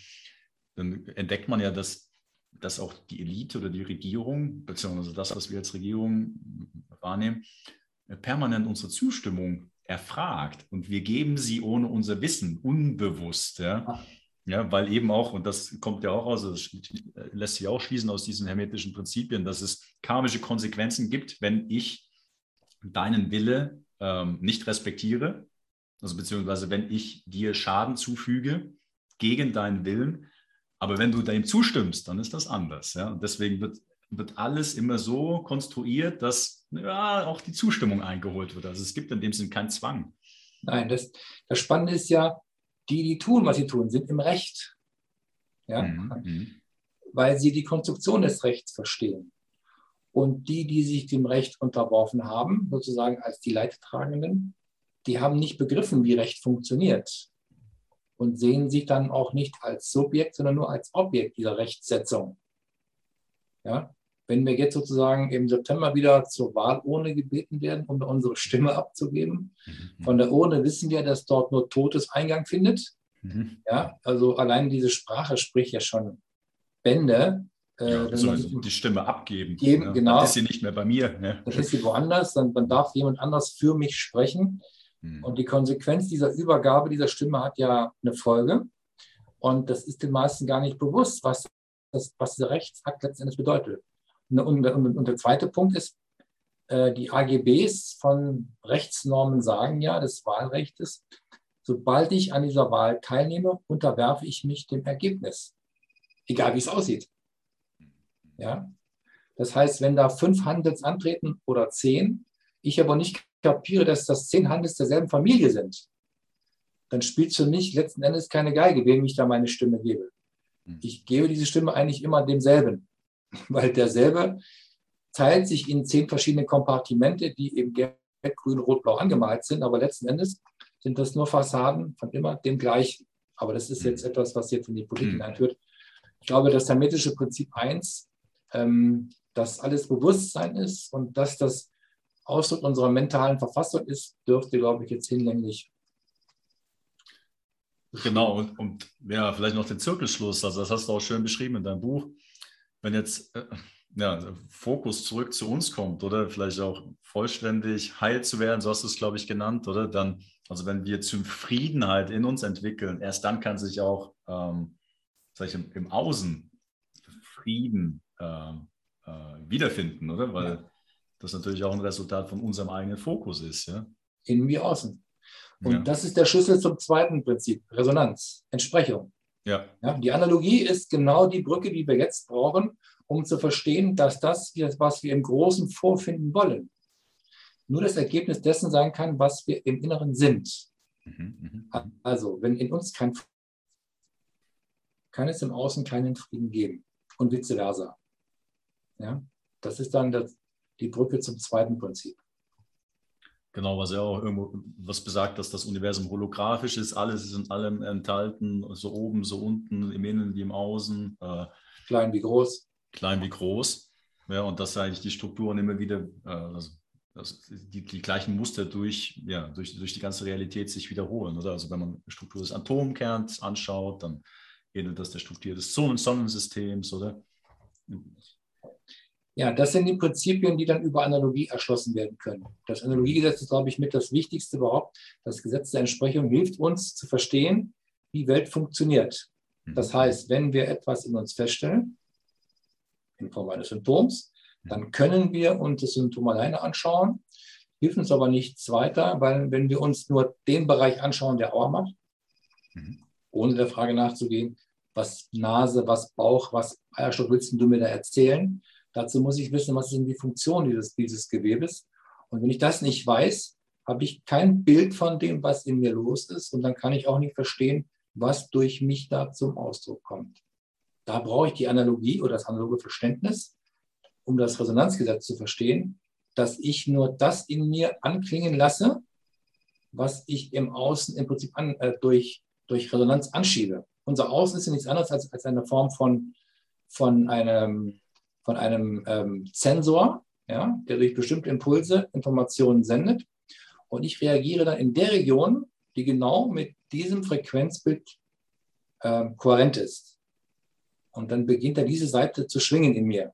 dann entdeckt man ja, dass, dass auch die Elite oder die Regierung, beziehungsweise das, was wir als Regierung wahrnehmen, permanent unsere Zustimmung erfragt. Und wir geben sie ohne unser Wissen, unbewusst. Ja. Ja, weil eben auch, und das kommt ja auch aus, das lässt sich auch schließen aus diesen hermetischen Prinzipien, dass es karmische Konsequenzen gibt, wenn ich deinen Wille ähm, nicht respektiere, also beziehungsweise wenn ich dir Schaden zufüge gegen deinen Willen, aber wenn du dem zustimmst, dann ist das anders. Ja? Und deswegen wird, wird alles immer so konstruiert, dass ja, auch die Zustimmung eingeholt wird. Also es gibt in dem Sinn keinen Zwang. Nein, das, das Spannende ist ja, die, die tun, was sie tun, sind im Recht. Ja? Mhm, mhm. Weil sie die Konstruktion des Rechts verstehen. Und die, die sich dem Recht unterworfen haben, sozusagen als die Leidtragenden, die haben nicht begriffen, wie Recht funktioniert und sehen sich dann auch nicht als Subjekt, sondern nur als Objekt dieser Rechtssetzung. Ja? Wenn wir jetzt sozusagen im September wieder zur Wahlurne gebeten werden, um unsere Stimme abzugeben, mhm. von der Urne wissen wir, dass dort nur Totes Eingang findet. Mhm. Ja, also allein diese Sprache spricht ja schon Bände. Äh, ja, also die Stimme abgeben. Geben, ja. genau. Dann ist sie nicht mehr bei mir. Ne? Dann ist sie woanders, dann, dann darf jemand anders für mich sprechen. Mhm. Und die Konsequenz dieser Übergabe dieser Stimme hat ja eine Folge. Und das ist den meisten gar nicht bewusst, was, das, was dieser Rechtsakt letztendlich bedeutet. Und, und, und der zweite Punkt ist, äh, die AGBs von Rechtsnormen sagen ja, des Wahlrechts, sobald ich an dieser Wahl teilnehme, unterwerfe ich mich dem Ergebnis. Egal wie es aussieht. Ja? Das heißt, wenn da fünf Handels antreten oder zehn, ich aber nicht kapiere, dass das zehn Handels derselben Familie sind, dann spielt es für mich letzten Endes keine Geige, wem ich da meine Stimme gebe. Hm. Ich gebe diese Stimme eigentlich immer demselben. weil derselbe teilt sich in zehn verschiedene Kompartimente, die eben gelb, grün, rot, blau angemalt sind, aber letzten Endes sind das nur Fassaden von immer dem gleichen. Aber das ist jetzt mhm. etwas, was jetzt in die Politik hineinführt. Ich glaube, das hermetische Prinzip 1, ähm, dass alles Bewusstsein ist und dass das Ausdruck unserer mentalen Verfassung ist, dürfte, glaube ich, jetzt hinlänglich. Genau, und, und ja, vielleicht noch den Zirkelschluss. Also, das hast du auch schön beschrieben in deinem Buch wenn jetzt äh, ja, Fokus zurück zu uns kommt oder vielleicht auch vollständig heil zu werden, so hast du es, glaube ich, genannt, oder? Dann, also wenn wir Zufriedenheit in uns entwickeln, erst dann kann sich auch ähm, sag ich, im, im Außen Frieden äh, äh, wiederfinden, oder? Weil ja. Das natürlich auch ein Resultat von unserem eigenen Fokus ist, ja. Innen wie außen. Und ja. das ist der Schlüssel zum zweiten Prinzip, Resonanz, Entsprechung. Ja. ja. Die Analogie ist genau die Brücke, die wir jetzt brauchen, um zu verstehen, dass das, was wir im Großen vorfinden wollen, nur das Ergebnis dessen sein kann, was wir im Inneren sind. Mhm, mhm, mhm. also, wenn in uns kein kann es im Außen keinen Frieden geben und vice versa. Ja? Das ist dann das, die Brücke zum zweiten Prinzip. Genau, was ja auch irgendwo was besagt, dass das Universum holographisch ist, alles ist in allem enthalten, so oben, so unten, im Innen wie im Außen. Äh, klein wie groß. Klein wie groß. Ja, und dass eigentlich die Strukturen immer wieder, äh, also also die, die gleichen Muster durch, ja, durch, durch die ganze Realität sich wiederholen. Oder? Also wenn man die Struktur des Atomkerns anschaut, dann ähnelt das der Struktur des Sonnensystems, oder? Ja, das sind die Prinzipien, die dann über Analogie erschlossen werden können. Das Analogiegesetz ist, glaube ich, mit das Wichtigste überhaupt. Das Gesetz der Entsprechung hilft uns zu verstehen, wie Welt funktioniert. Das mhm. heißt, wenn wir etwas in uns feststellen, in Form eines Symptoms, dann können wir uns das Symptom alleine anschauen, hilft uns aber nichts weiter, weil wenn wir uns nur den Bereich anschauen, der Aua macht, mhm. ohne der Frage nachzugehen, was Nase, was Bauch, was Eierstock willst du mir da erzählen? Dazu muss ich wissen, was denn die Funktion dieses, dieses Gewebes. Und wenn ich das nicht weiß, habe ich kein Bild von dem, was in mir los ist. Und dann kann ich auch nicht verstehen, was durch mich da zum Ausdruck kommt. Da brauche ich die Analogie oder das analoge Verständnis, um das Resonanzgesetz zu verstehen, dass ich nur das in mir anklingen lasse, was ich im Außen im Prinzip an, äh, durch, durch Resonanz anschiebe. Unser Außen ist ja nichts anderes als, als eine Form von, von einem, von einem ähm, Sensor, ja, der durch bestimmte Impulse Informationen sendet. Und ich reagiere dann in der Region, die genau mit diesem Frequenzbild äh, kohärent ist. Und dann beginnt da diese Seite zu schwingen in mir.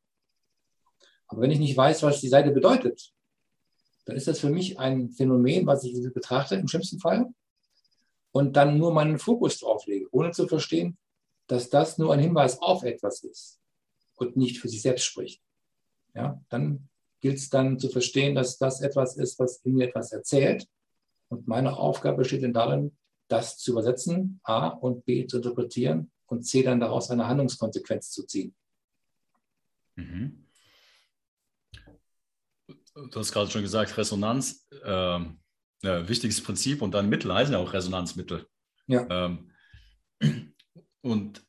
Aber wenn ich nicht weiß, was die Seite bedeutet, dann ist das für mich ein Phänomen, was ich betrachte im schlimmsten Fall und dann nur meinen Fokus drauf lege, ohne zu verstehen, dass das nur ein Hinweis auf etwas ist und nicht für sich selbst spricht. Ja, dann gilt es dann zu verstehen, dass das etwas ist, was in mir etwas erzählt. Und meine Aufgabe besteht dann darin, das zu übersetzen, A und B zu interpretieren und C dann daraus eine Handlungskonsequenz zu ziehen. Mhm. Du hast gerade schon gesagt, Resonanz, äh, ja, wichtiges Prinzip und dann Mittel heißen ja auch Resonanzmittel. Ja. Ähm, und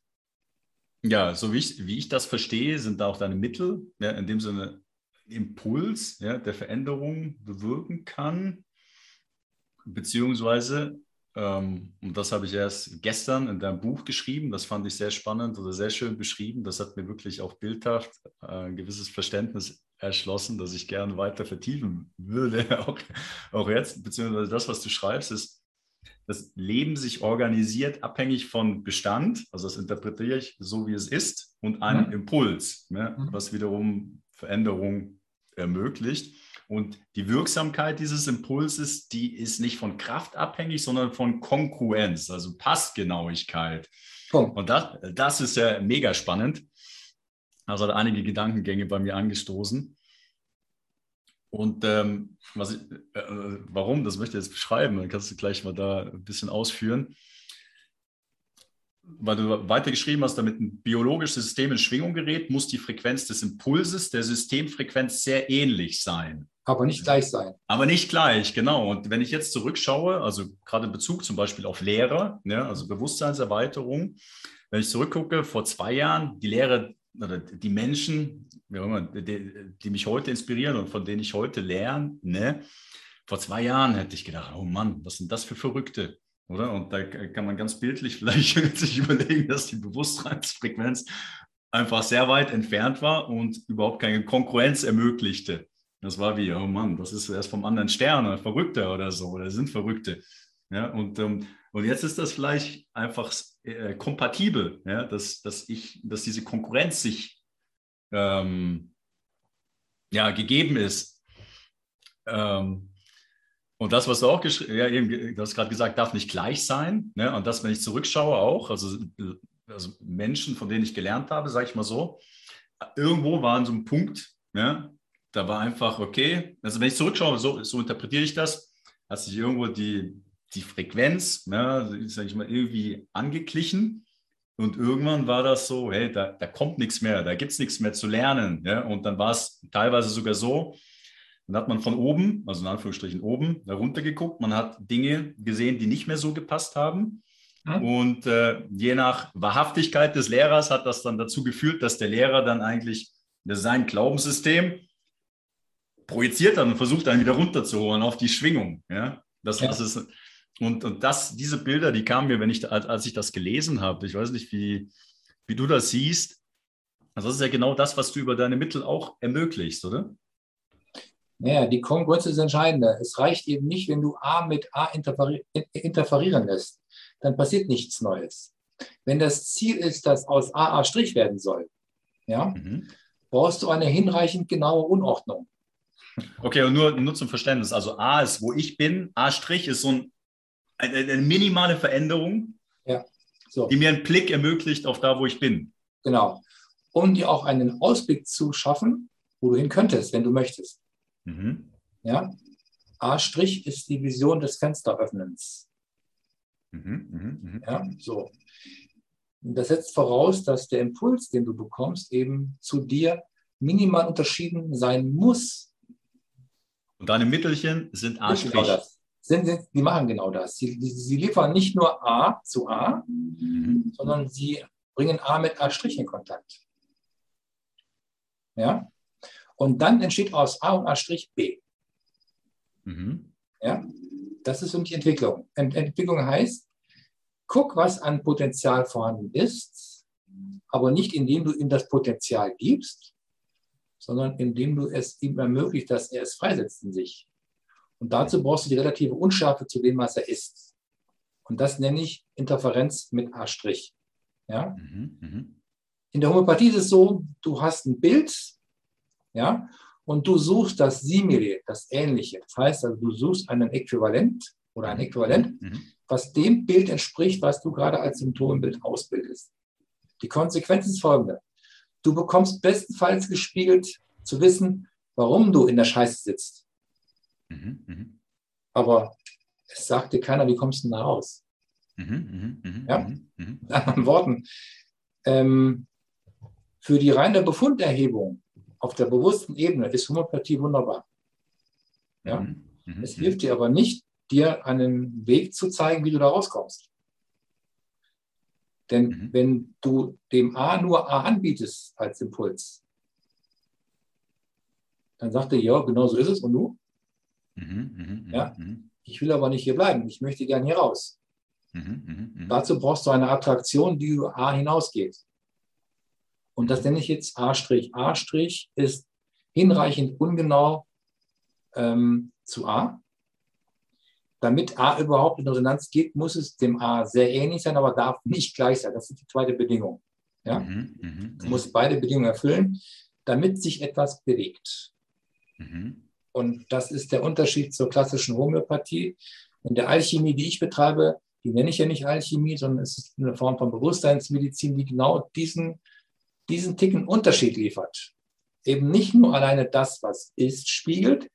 ja, so wie ich, wie ich das verstehe, sind da auch deine Mittel, ja, in dem Sinne Impuls ja, der Veränderung bewirken kann, beziehungsweise ähm, und das habe ich erst gestern in deinem Buch geschrieben. Das fand ich sehr spannend oder sehr schön beschrieben. Das hat mir wirklich auch bildhaft äh, ein gewisses Verständnis erschlossen, das ich gerne weiter vertiefen würde, auch, auch jetzt, beziehungsweise das, was du schreibst, ist, das Leben sich organisiert abhängig von Bestand, also das interpretiere ich so, wie es ist, und einem mhm. Impuls, ne, mhm. was wiederum Veränderung ermöglicht. Und die Wirksamkeit dieses Impulses, die ist nicht von Kraft abhängig, sondern von Konkurrenz, also Passgenauigkeit. Oh. Und das, das ist ja mega spannend. Also hat einige Gedankengänge bei mir angestoßen. Und ähm, was ich, äh, warum, das möchte ich jetzt beschreiben, dann kannst du gleich mal da ein bisschen ausführen weil du weitergeschrieben hast, damit ein biologisches System in Schwingung gerät, muss die Frequenz des Impulses der Systemfrequenz sehr ähnlich sein. Aber nicht gleich sein. Aber nicht gleich, genau. Und wenn ich jetzt zurückschaue, also gerade in Bezug zum Beispiel auf Lehrer, ne, also Bewusstseinserweiterung, wenn ich zurückgucke, vor zwei Jahren, die Lehrer oder die Menschen, die, die mich heute inspirieren und von denen ich heute lerne, ne, vor zwei Jahren hätte ich gedacht, oh Mann, was sind das für Verrückte? Oder? Und da kann man ganz bildlich vielleicht sich überlegen, dass die Bewusstseinsfrequenz einfach sehr weit entfernt war und überhaupt keine Konkurrenz ermöglichte. Das war wie, oh Mann, das ist erst vom anderen Stern oder Verrückter oder so, oder sind Verrückte. Ja, und, ähm, und jetzt ist das vielleicht einfach äh, kompatibel, ja, dass, dass, ich, dass diese Konkurrenz sich ähm, ja, gegeben ist. Ähm, und das, was du auch geschrieben ja, eben, du hast gerade gesagt, darf nicht gleich sein. Ne? Und das, wenn ich zurückschaue, auch, also, also Menschen, von denen ich gelernt habe, sage ich mal so, irgendwo war an so einem Punkt, ja, da war einfach, okay, also wenn ich zurückschaue, so, so interpretiere ich das, hat sich irgendwo die, die Frequenz, ne, sage ich mal, irgendwie angeglichen. Und irgendwann war das so, hey, da, da kommt nichts mehr, da gibt es nichts mehr zu lernen. Ja? Und dann war es teilweise sogar so, dann hat man von oben, also in Anführungsstrichen oben, herunter geguckt. Man hat Dinge gesehen, die nicht mehr so gepasst haben. Ja. Und äh, je nach Wahrhaftigkeit des Lehrers hat das dann dazu geführt, dass der Lehrer dann eigentlich sein Glaubenssystem projiziert hat und versucht dann wieder runterzuholen auf die Schwingung. Ja, das, ja. das ist und, und das, diese Bilder, die kamen mir, wenn ich, als ich das gelesen habe. Ich weiß nicht, wie, wie du das siehst. Also das ist ja genau das, was du über deine Mittel auch ermöglicht, oder? Naja, die Kongruenz ist entscheidender. Es reicht eben nicht, wenn du A mit A interferi interferieren lässt. Dann passiert nichts Neues. Wenn das Ziel ist, dass aus A A' werden soll, ja, mhm. brauchst du eine hinreichend genaue Unordnung. Okay, und nur, nur zum Verständnis. Also A ist, wo ich bin, A' ist so ein, eine, eine minimale Veränderung, ja. so. die mir einen Blick ermöglicht auf da, wo ich bin. Genau. Um dir auch einen Ausblick zu schaffen, wo du hin könntest, wenn du möchtest. Mhm. Ja? A' ist die Vision des Fensteröffnens. Mhm, mh, mh. Ja, so. Das setzt voraus, dass der Impuls, den du bekommst, eben zu dir minimal unterschieden sein muss. Und deine Mittelchen sind A'. Sind, sind, die machen genau das. Sie, sie, liefern nicht nur A zu A, mhm. sondern sie bringen A mit A' in Kontakt. Ja? Und dann entsteht aus A und A' B. Mhm. Ja? Das ist für mich Entwicklung. Ent Entwicklung heißt, guck, was an Potenzial vorhanden ist, aber nicht indem du ihm das Potenzial gibst, sondern indem du es ihm ermöglicht, dass er es freisetzt in sich. Und dazu brauchst du die relative Unschärfe zu dem, was er ist. Und das nenne ich Interferenz mit A'. Ja? Mhm, mh. In der Homöopathie ist es so, du hast ein Bild, ja, und du suchst das Simile, das Ähnliche. Das heißt also, du suchst einen Äquivalent oder ein Äquivalent, mhm. was dem Bild entspricht, was du gerade als Symptombild ausbildest. Die Konsequenz ist folgende. Du bekommst bestenfalls gespiegelt zu wissen, warum du in der Scheiße sitzt. Mhm. Mhm. Aber es sagt dir keiner, wie kommst du da raus? Mhm, mh, mh, ja? Mhm, mhm. Mit anderen Worten, ähm, für die reine Befunderhebung auf der bewussten Ebene ist Homöopathie wunderbar. Ja? Mhm. Mhm. Es hilft dir aber nicht, dir einen Weg zu zeigen, wie du da rauskommst. Denn mhm. wenn du dem A nur A anbietest als Impuls, dann sagt er, ja, genau so ist es und du? Mhm, mh, mhm, ja? Mhm. Ich will aber nicht hier bleiben, ich möchte gern hier raus. Mhm, mh, Dazu brauchst du eine Attraktion, die über A hinausgeht. Und das nenne ich jetzt A'. A' ist hinreichend ungenau ähm, zu A. Damit A überhaupt in Resonanz geht, muss es dem A sehr ähnlich sein, aber darf nicht gleich sein. Das ist die zweite Bedingung. Ja? Mhm, mh, mh. Muss beide Bedingungen erfüllen, damit sich etwas bewegt. Mhm. Und das ist der Unterschied zur klassischen Homöopathie. In der Alchemie, die ich betreibe, die nenne ich ja nicht Alchemie, sondern es ist eine Form von Bewusstseinsmedizin, die genau diesen diesen Ticken Unterschied liefert. Eben nicht nur alleine das, was ist, spiegelt,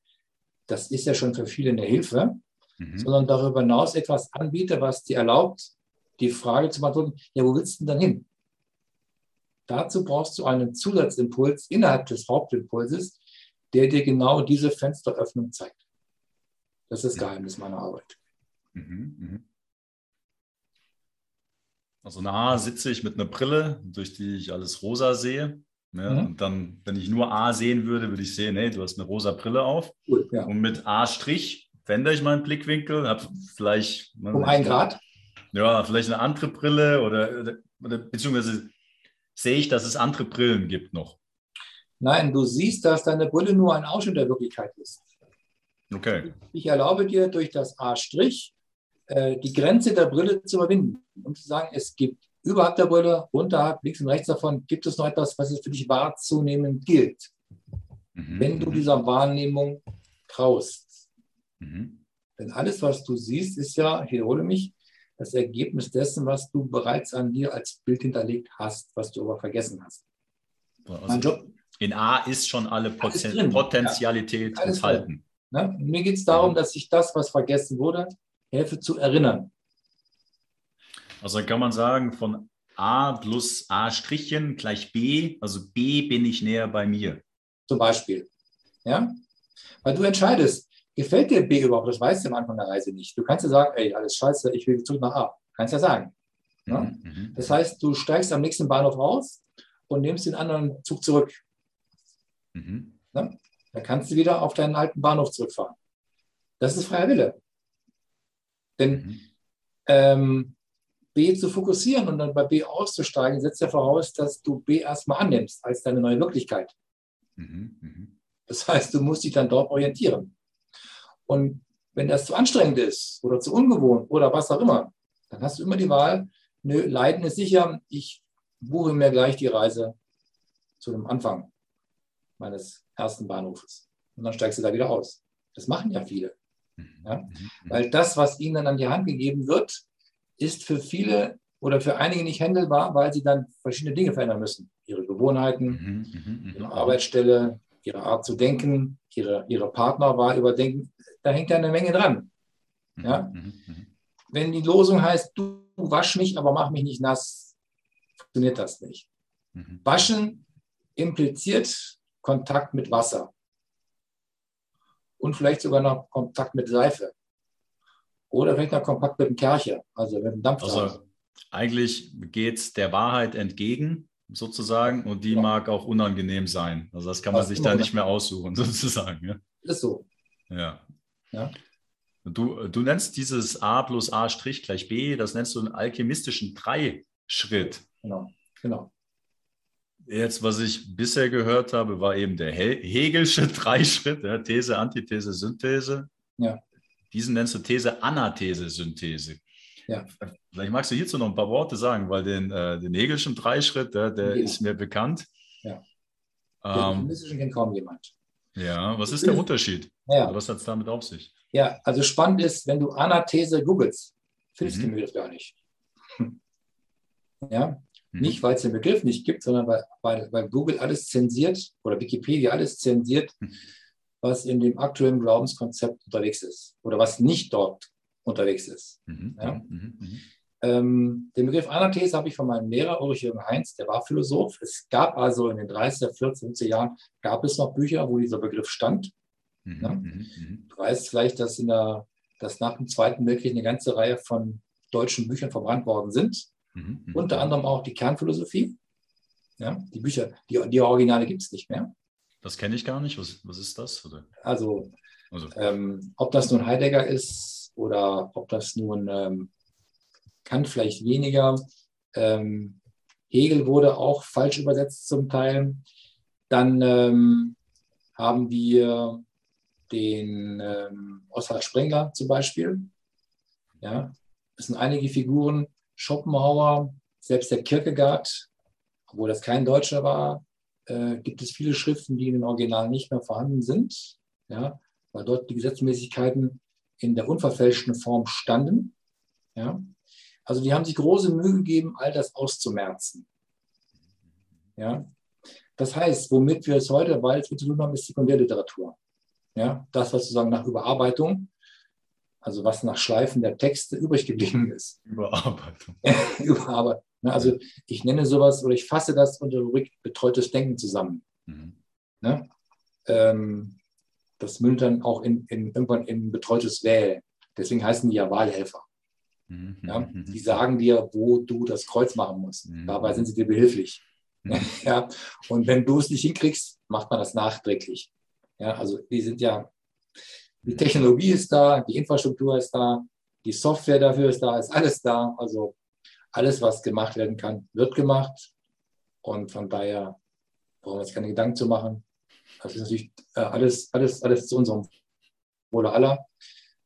das ist ja schon für viele eine Hilfe, mhm. sondern darüber hinaus etwas anbietet, was dir erlaubt, die Frage zu beantworten, ja, wo willst du denn dann hin? Dazu brauchst du einen Zusatzimpuls innerhalb des Hauptimpulses, der dir genau diese Fensteröffnung zeigt. Das ist das Geheimnis meiner Arbeit. Mhm, mh. Also nah sitze ich mit einer Brille, durch die ich alles rosa sehe. Ja, mhm. Und dann, wenn ich nur A sehen würde, würde ich sehen, hey, du hast eine rosa Brille auf. Cool, ja. Und mit A' verändere ich meinen Blickwinkel, habe vielleicht. Um einen Grad? Ja, vielleicht eine andere Brille oder, oder, oder beziehungsweise sehe ich, dass es andere Brillen gibt noch. Nein, du siehst, dass deine Brille nur ein Ausschnitt der Wirklichkeit ist. Okay. Ich erlaube dir durch das A' äh, die Grenze der Brille zu überwinden und zu sagen, es gibt überhalb der Brille, unterhalb, links und rechts davon, gibt es noch etwas, was es für dich wahrzunehmen gilt. Mhm. Wenn du dieser Wahrnehmung traust. Mhm. Denn alles, was du siehst, ist ja, ich wiederhole mich, das Ergebnis dessen, was du bereits an dir als Bild hinterlegt hast, was du aber vergessen hast. Also mein Job, in A ist schon alle Poten Potenzialität ja, enthalten. Ne? Mir geht es darum, dass ich das, was vergessen wurde, helfe zu erinnern. Also kann man sagen, von A plus A Strichen gleich B, also B bin ich näher bei mir. Zum Beispiel. Ja? Weil du entscheidest, gefällt dir B überhaupt? Das weißt du am Anfang der Reise nicht. Du kannst ja sagen, ey, alles scheiße, ich will zurück nach A. Kannst ja sagen. Ja? Mhm, mhm. Das heißt, du steigst am nächsten Bahnhof aus und nimmst den anderen Zug zurück. Mhm. Ja? Dann kannst du wieder auf deinen alten Bahnhof zurückfahren. Das ist freier Wille. Denn mhm. ähm, B zu fokussieren und dann bei B auszusteigen, setzt ja voraus, dass du B erstmal annimmst als deine neue Wirklichkeit. Mhm. Mhm. Das heißt, du musst dich dann dort orientieren. Und wenn das zu anstrengend ist oder zu ungewohnt oder was auch immer, dann hast du immer die Wahl, nö, Leiden ist sicher, ich buche mir gleich die Reise zu dem Anfang meines ersten Bahnhofes. Und dann steigst du da wieder aus. Das machen ja viele. Mhm. Ja? Mhm. Weil das, was ihnen dann an die Hand gegeben wird, ist für viele oder für einige nicht handelbar, weil sie dann verschiedene Dinge verändern müssen. Ihre Gewohnheiten, mhm, ihre Arbeitsstelle, ihre Art zu denken, ihre, ihre Partnerwahl überdenken. Da hängt ja eine Menge dran. Ja? Wenn die Losung heißt, du wasch mich, aber mach mich nicht nass, funktioniert das nicht. Waschen impliziert Kontakt mit Wasser und vielleicht sogar noch Kontakt mit Seife. Oder vielleicht noch Kontakt mit dem Kercher, also mit dem Dampf. Also eigentlich geht es der Wahrheit entgegen, sozusagen, und die ja. mag auch unangenehm sein. Also das kann man das sich da nicht mehr aussuchen, sozusagen. Ja? Ist so. Ja. ja. Du, du nennst dieses A plus A' Strich gleich B, das nennst du einen alchemistischen Dreischritt. Genau, genau. Jetzt, was ich bisher gehört habe, war eben der Hegelsche Dreischritt, ja, These, Antithese, Synthese. Ja. Diesen nennst du These, Anathese, Synthese. Ja. Vielleicht magst du hierzu noch ein paar Worte sagen, weil den, äh, den Hegelschen Dreischritt, der, der ja. ist mir bekannt. Ja. Den ähm, kennt kaum jemand. Ja, was ist der Unterschied? Ja. Was hat es damit auf sich? Ja, also spannend ist, wenn du Anathese googelst, findest du mhm. den Begriff gar nicht. Ja, Mhm. Nicht, weil es den Begriff nicht gibt, sondern weil, weil, weil Google alles zensiert oder Wikipedia alles zensiert, mhm. was in dem aktuellen Glaubenskonzept unterwegs ist oder was nicht dort unterwegs ist. Mhm. Ja? Mhm. mhm. Ähm, den Begriff Anathese habe ich von meinem Lehrer Ulrich Jürgen Heinz, der war Philosoph. Es gab also in den 30er, 40er, 50er Jahren gab es noch Bücher, wo dieser Begriff stand. Ja? Du weißt vielleicht, dass, in der, dass nach dem Zweiten Weltkrieg eine ganze Reihe von deutschen Büchern verbrannt worden sind. Mhm, mhm, Unter anderem auch die Kernphilosophie. Ja, die Bücher, die, die Originale gibt es nicht mehr. Das kenne ich gar nicht. Was, was ist das? Oder? Also, also. Ähm, ob das nun Heidegger ist oder ob das nun ähm, Kant vielleicht weniger. Ähm, Hegel wurde auch falsch übersetzt zum Teil. Dann ähm, haben wir den ähm, Oskar Spengler zum Beispiel. Ja, das sind einige Figuren, Schopenhauer, selbst der Kierkegaard, obwohl das kein Deutscher war, äh, gibt es viele Schriften, die in den Originalen nicht mehr vorhanden sind, ja, weil dort die Gesetzmäßigkeiten in der unverfälschten Form standen. Ja. Also die haben sich große Mühe gegeben, all das auszumerzen. Ja. Das heißt, womit wir es heute, weil es zu tun haben, ist Sekundärliteratur. Ja. Das, was sozusagen nach Überarbeitung also was nach Schleifen der Texte übrig geblieben ist. Überarbeitung. Überarbeitung. Ne, also ich nenne sowas oder ich fasse das unter Rubrik betreutes Denken zusammen. Mhm. Ne? Ähm, das mündet dann auch in, in, irgendwann in betreutes Wählen. Deswegen heißen die ja Wahlhelfer. Mhm. Ja? Mhm. Die sagen dir, wo du das Kreuz machen musst. Mhm. Dabei sind sie dir behilflich. Mhm. ja? Und wenn du es nicht hinkriegst, macht man das nachträglich. Ja? Also die sind ja die Technologie ist da, die Infrastruktur ist da, die Software dafür ist da, ist alles da. Also alles, was gemacht werden kann, wird gemacht. Und von daher brauchen wir uns keine Gedanken zu machen. Das ist natürlich äh, alles, alles, alles zu unserem Wohle aller,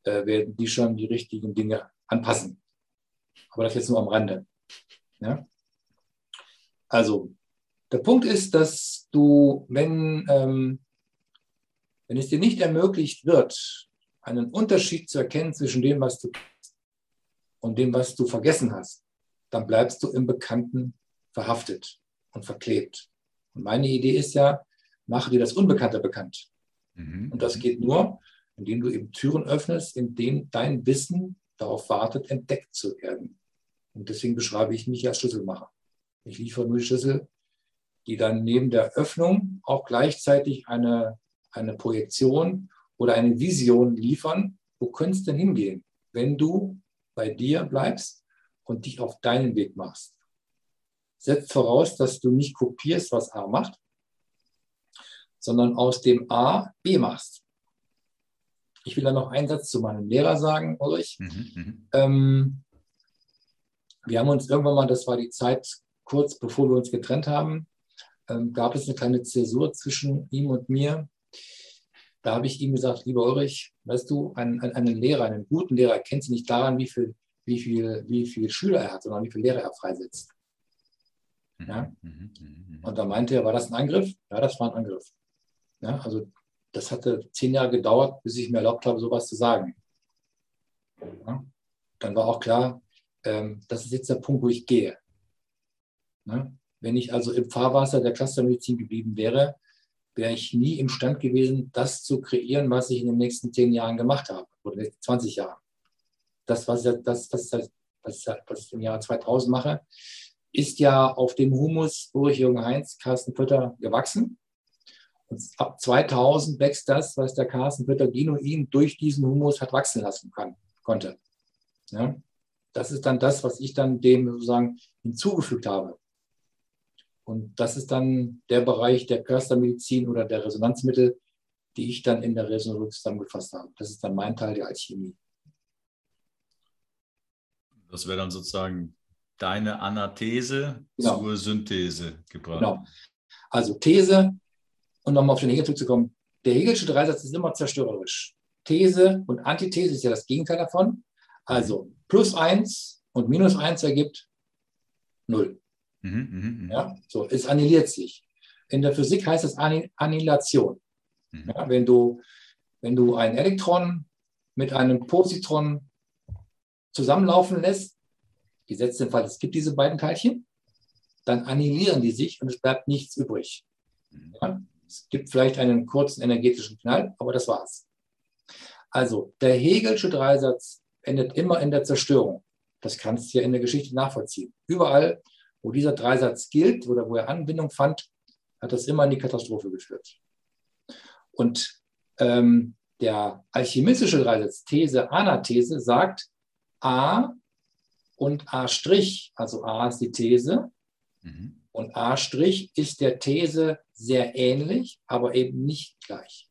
äh, werden die schon die richtigen Dinge anpassen. Aber das jetzt nur am Rande. Ja? Also, der Punkt ist, dass du, wenn ähm, wenn es dir nicht ermöglicht wird, einen Unterschied zu erkennen zwischen dem, was du und dem, was du vergessen hast, dann bleibst du im Bekannten verhaftet und verklebt. Und meine Idee ist ja, mache dir das Unbekannte bekannt. Mhm. Und das geht nur, indem du eben Türen öffnest, in denen dein Wissen darauf wartet, entdeckt zu werden. Und deswegen beschreibe ich mich als Schlüsselmacher. Ich liefere nur Schlüssel, die dann neben der Öffnung auch gleichzeitig eine eine Projektion oder eine Vision liefern, wo könnte es denn hingehen, wenn du bei dir bleibst und dich auf deinen Weg machst. Setzt voraus, dass du nicht kopierst, was A macht, sondern aus dem A B machst. Ich will da noch einen Satz zu meinem Lehrer sagen, Ulrich. Mhm, mhm, ähm, wir haben uns irgendwann mal, das war die Zeit kurz bevor wir uns getrennt haben, ähm, gab es eine kleine Zäsur zwischen ihm und mir Da habe ich ihm gesagt, lieber Ulrich, weißt du, einen, einen Lehrer, einen guten Lehrer kennt sich nicht daran, wie viel, wie viel, wie viel Schüler er hat, sondern wie viele Lehrer er freisetzt. Mhm, ja? Mhm, mhm, Und da meinte er, war das ein Angriff? Ja, das war ein Angriff. Ja, also das hatte zehn Jahre gedauert, bis ich mir erlaubt habe, sowas zu sagen. Ja? Dann war auch klar, ähm, das ist jetzt der Punkt, wo ich gehe. Ja? Wenn ich also im Fahrwasser der Clustermedizin geblieben wäre, wäre ich nie imstand gewesen, das zu kreieren, was ich in den nächsten zehn Jahren gemacht habe oder in den nächsten 20 Jahren. Das, was, ich, das, das, das, was ich im Jahr 2000 mache, ist ja auf dem Humus Ulrich Jürgen Heinz, Carsten Pötter gewachsen. Und ab 2000 wächst das, was der Carsten Pötter genuin durch diesen Humus hat wachsen lassen kann, konnte. Ja? Das ist dann das, was ich dann dem sozusagen hinzugefügt habe. Und das ist dann der Bereich der Körpermedizin oder der Resonanzmittel, die ich dann in der Resonanz zusammengefasst habe. Das ist dann mein Teil der Alchemie. Das wäre dann sozusagen deine Anathese genau. zur Synthese gebracht. Genau. Also These, und nochmal auf den Hegel zurückzukommen, der Hegelsche Dreisatz ist immer zerstörerisch. These und Antithese ist ja das Gegenteil davon. Also plus eins und minus eins ergibt null. Mhm, mh, mh. Ja, so, es annihiliert sich. In der Physik heißt es Annihilation. Mhm. Ja, wenn, du, wenn du ein Elektron mit einem Positron zusammenlaufen lässt, gesetzt den Fall, es gibt diese beiden Teilchen, dann annihilieren die sich und es bleibt nichts übrig. Mhm. Ja, es gibt vielleicht einen kurzen energetischen Knall, aber das war's. Also der Hegelsche Dreisatz endet immer in der Zerstörung. Das kannst du ja in der Geschichte nachvollziehen. Überall, wo dieser Dreisatz gilt oder wo er Anbindung fand, hat das immer in die Katastrophe geführt. Und ähm, der alchemistische Dreisatz, These, Anathese, sagt A und A', also A ist die These mhm. und A' ist der These sehr ähnlich, aber eben nicht gleich.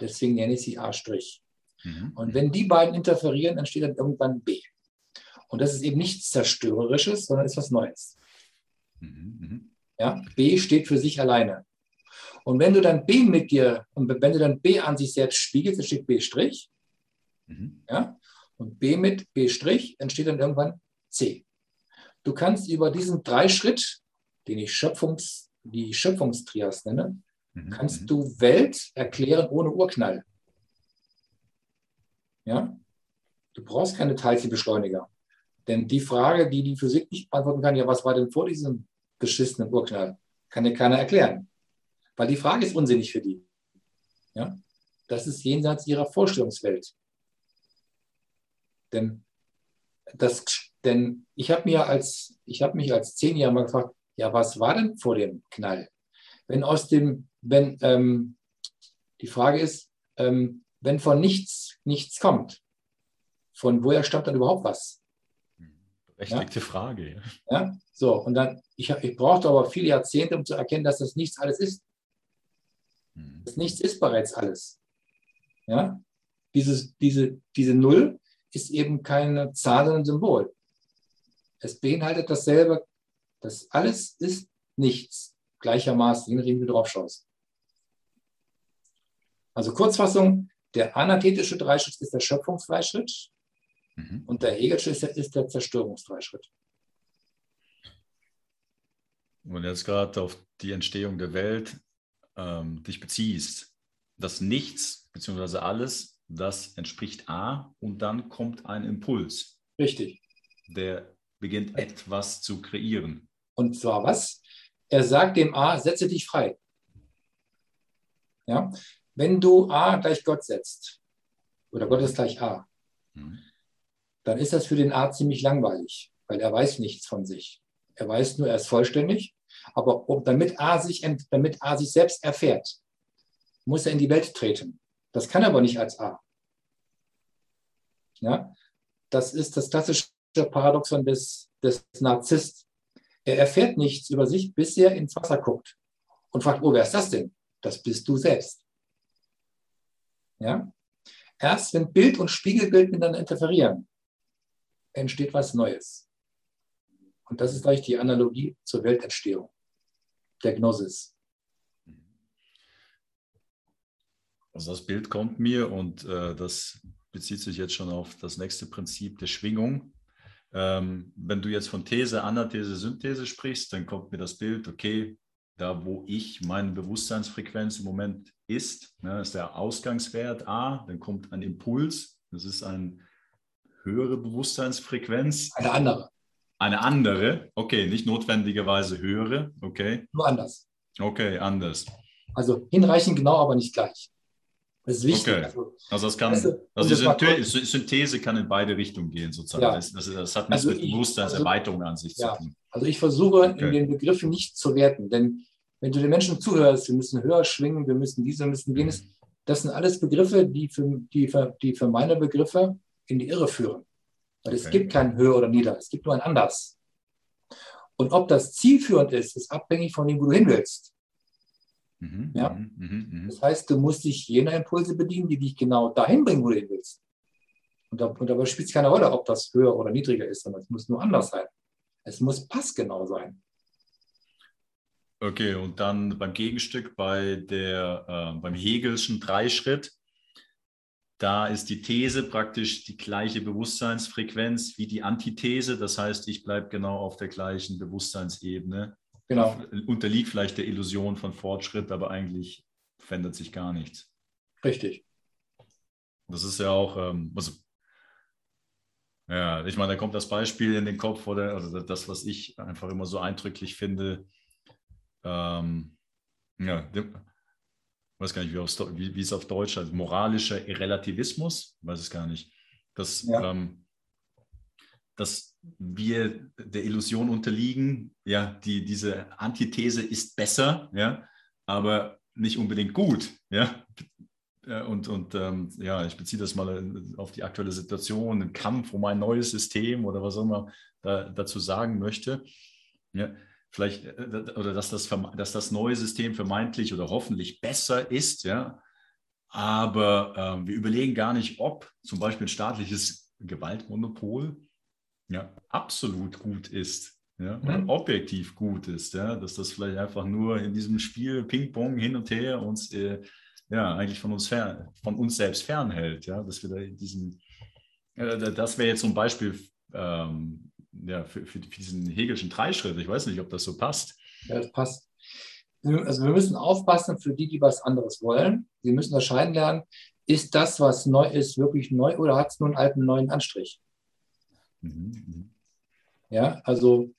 Deswegen nenne ich sie A'. Mhm. Und wenn die beiden interferieren, entsteht dann irgendwann B. Und das ist eben nichts Zerstörerisches, sondern ist was Neues. Mhm, mhm. Ja, B steht für sich alleine. Und wenn du dann B mit dir, und wenn du dann B an sich selbst spiegelst, entsteht B', mhm. ja, und B mit B', entsteht dann irgendwann C. Du kannst über diesen Dreischritt, den ich Schöpfungs, die Schöpfungstrias nenne, mhm. kannst mhm. du Welt erklären ohne Urknall. Ja? Du brauchst keine Teilchenbeschleuniger. Denn die Frage, die die Physik nicht beantworten kann, ja, was war denn vor diesem beschissenen Urknall? Kann dir keiner erklären. Weil die Frage ist unsinnig für die. Ja? Das ist jenseits ihrer Vorstellungswelt. Denn, das, denn ich habe mir mich als Zehnjähriger mal gefragt, ja, was war denn vor dem Knall? Wenn aus dem, wenn, ähm, die Frage ist, ähm, wenn von nichts nichts kommt, von woher stammt dann überhaupt was? Berechtigte ja? Frage. Ja, so, und dann, ich, ich brauchte aber viele Jahrzehnte, um zu erkennen, dass das nichts alles ist. Hm. Das Nichts ist bereits alles. Ja, Dieses, diese, diese Null ist eben keine Zahl, sondern ein Symbol. Es beinhaltet dasselbe, das alles ist nichts, gleichermaßen, je nachdem, wie du drauf schaust. Also Kurzfassung, der anathetische Dreischritt ist der Schöpfungsdreischritt Mhm. Und der Hegelsche ist, ist der Zerstörungsdreischritt. Wenn du jetzt gerade auf die Entstehung der Welt ähm, dich beziehst, das Nichts bzw. alles, das entspricht A und dann kommt ein Impuls. Richtig. Der beginnt etwas zu kreieren. Und zwar was? Er sagt dem A, setze dich frei. Ja? Wenn du A gleich Gott setzt, oder Gott ist gleich A, mhm dann ist das für den Arzt ziemlich langweilig, weil er weiß nichts von sich. Er weiß nur, er ist vollständig, aber damit, A sich, damit A sich selbst erfährt, muss er in die Welt treten. Das kann er aber nicht als A. Ja? Das ist das klassische Paradoxon des, des Narzisst. Er erfährt nichts über sich, bis er ins Wasser guckt und fragt, oh, wer ist das denn? Das bist du selbst. Ja? Erst wenn Bild und Spiegelbild miteinander interferieren, entsteht was Neues. Und das ist gleich die Analogie zur Weltentstehung, der Gnosis. Also das Bild kommt mir und äh, das bezieht sich jetzt schon auf das nächste Prinzip der Schwingung. Ähm, wenn du jetzt von These, Anathese, Synthese sprichst, dann kommt mir das Bild, okay, da wo ich meine Bewusstseinsfrequenz im Moment ist, ne, ist der Ausgangswert A, dann kommt ein Impuls, das ist eine höhere Bewusstseinsfrequenz. Eine andere. Eine andere, okay, nicht notwendigerweise höhere, okay. Nur anders. Okay, anders. Also hinreichend genau, aber nicht gleich. Das ist wichtig. Okay. Also, also, das kann, du, also die Synthese, Synthese, kann in beide Richtungen gehen, sozusagen. Ja. Das, das, das, hat nichts also mit Bewusstseinserweiterung also, an sich ja. zu tun. Also ich versuche okay. in den Begriffen nicht zu werten, denn wenn du den Menschen zuhörst, wir müssen höher schwingen, wir müssen dies, wir müssen jenes, mhm. das sind alles Begriffe, die für, die für, die für meine Begriffe in die Irre führen. Weil okay. es gibt kein höher oder nieder, es gibt nur ein anders. Und ob das zielführend ist, ist abhängig von dem, wo du hin willst. Mhm, ja? Mhm, mhm, mhm, das heißt, du musst dich jener Impulse bedienen, die dich genau dahin bringen, wo du hin willst. Und, da, und dabei spielt es keine Rolle, ob das höher oder niedriger ist, sondern es muss nur anders sein. Es muss passgenau sein. Okay, und dann beim Gegenstück bei der, äh, beim Hegelschen Dreischritt, da ist die These praktisch die gleiche Bewusstseinsfrequenz wie die Antithese. Das heißt, ich bleibe genau auf der gleichen Bewusstseinsebene Genau. Unterliegt vielleicht der Illusion von Fortschritt, aber eigentlich verändert sich gar nichts. Richtig. Das ist ja auch, ähm, also, ja, ich meine, da kommt das Beispiel in den Kopf oder also das, was ich einfach immer so eindrücklich finde. Ähm, ja, weiß gar nicht, wie, wie, wie es auf Deutsch heißt, moralischer Relativismus, weiß es gar nicht. Das, ja. ähm, dass wir der Illusion unterliegen, ja, die, diese Antithese ist besser, ja, aber nicht unbedingt gut, ja. Und, und ähm, ja, ich beziehe das mal auf die aktuelle Situation, einen Kampf um ein neues System oder was auch immer da, dazu sagen möchte. Ja, vielleicht, äh, oder dass das, dass das neue System vermeintlich oder hoffentlich besser ist, ja, aber äh, wir überlegen gar nicht, ob zum Beispiel ein staatliches Gewaltmonopol ja, absolut gut ist. Ja, mhm. objektiv gut ist, ja, dass das vielleicht einfach nur in diesem Spiel Ping-Pong hin und her uns äh, ja eigentlich von uns fern, von uns selbst fernhält, ja, dass wir da in diesem, äh, das wäre jetzt so ein Beispiel ähm, ja, für, für, diesen Hegelschen Dreischritt. Ich weiß nicht, ob das so passt. Ja, das passt. Also wir müssen aufpassen für die, die was anderes wollen. Sie müssen unterscheiden lernen, ist das, was neu ist, wirklich neu oder hat es nur einen alten neuen Anstrich? Mhm. Ja, also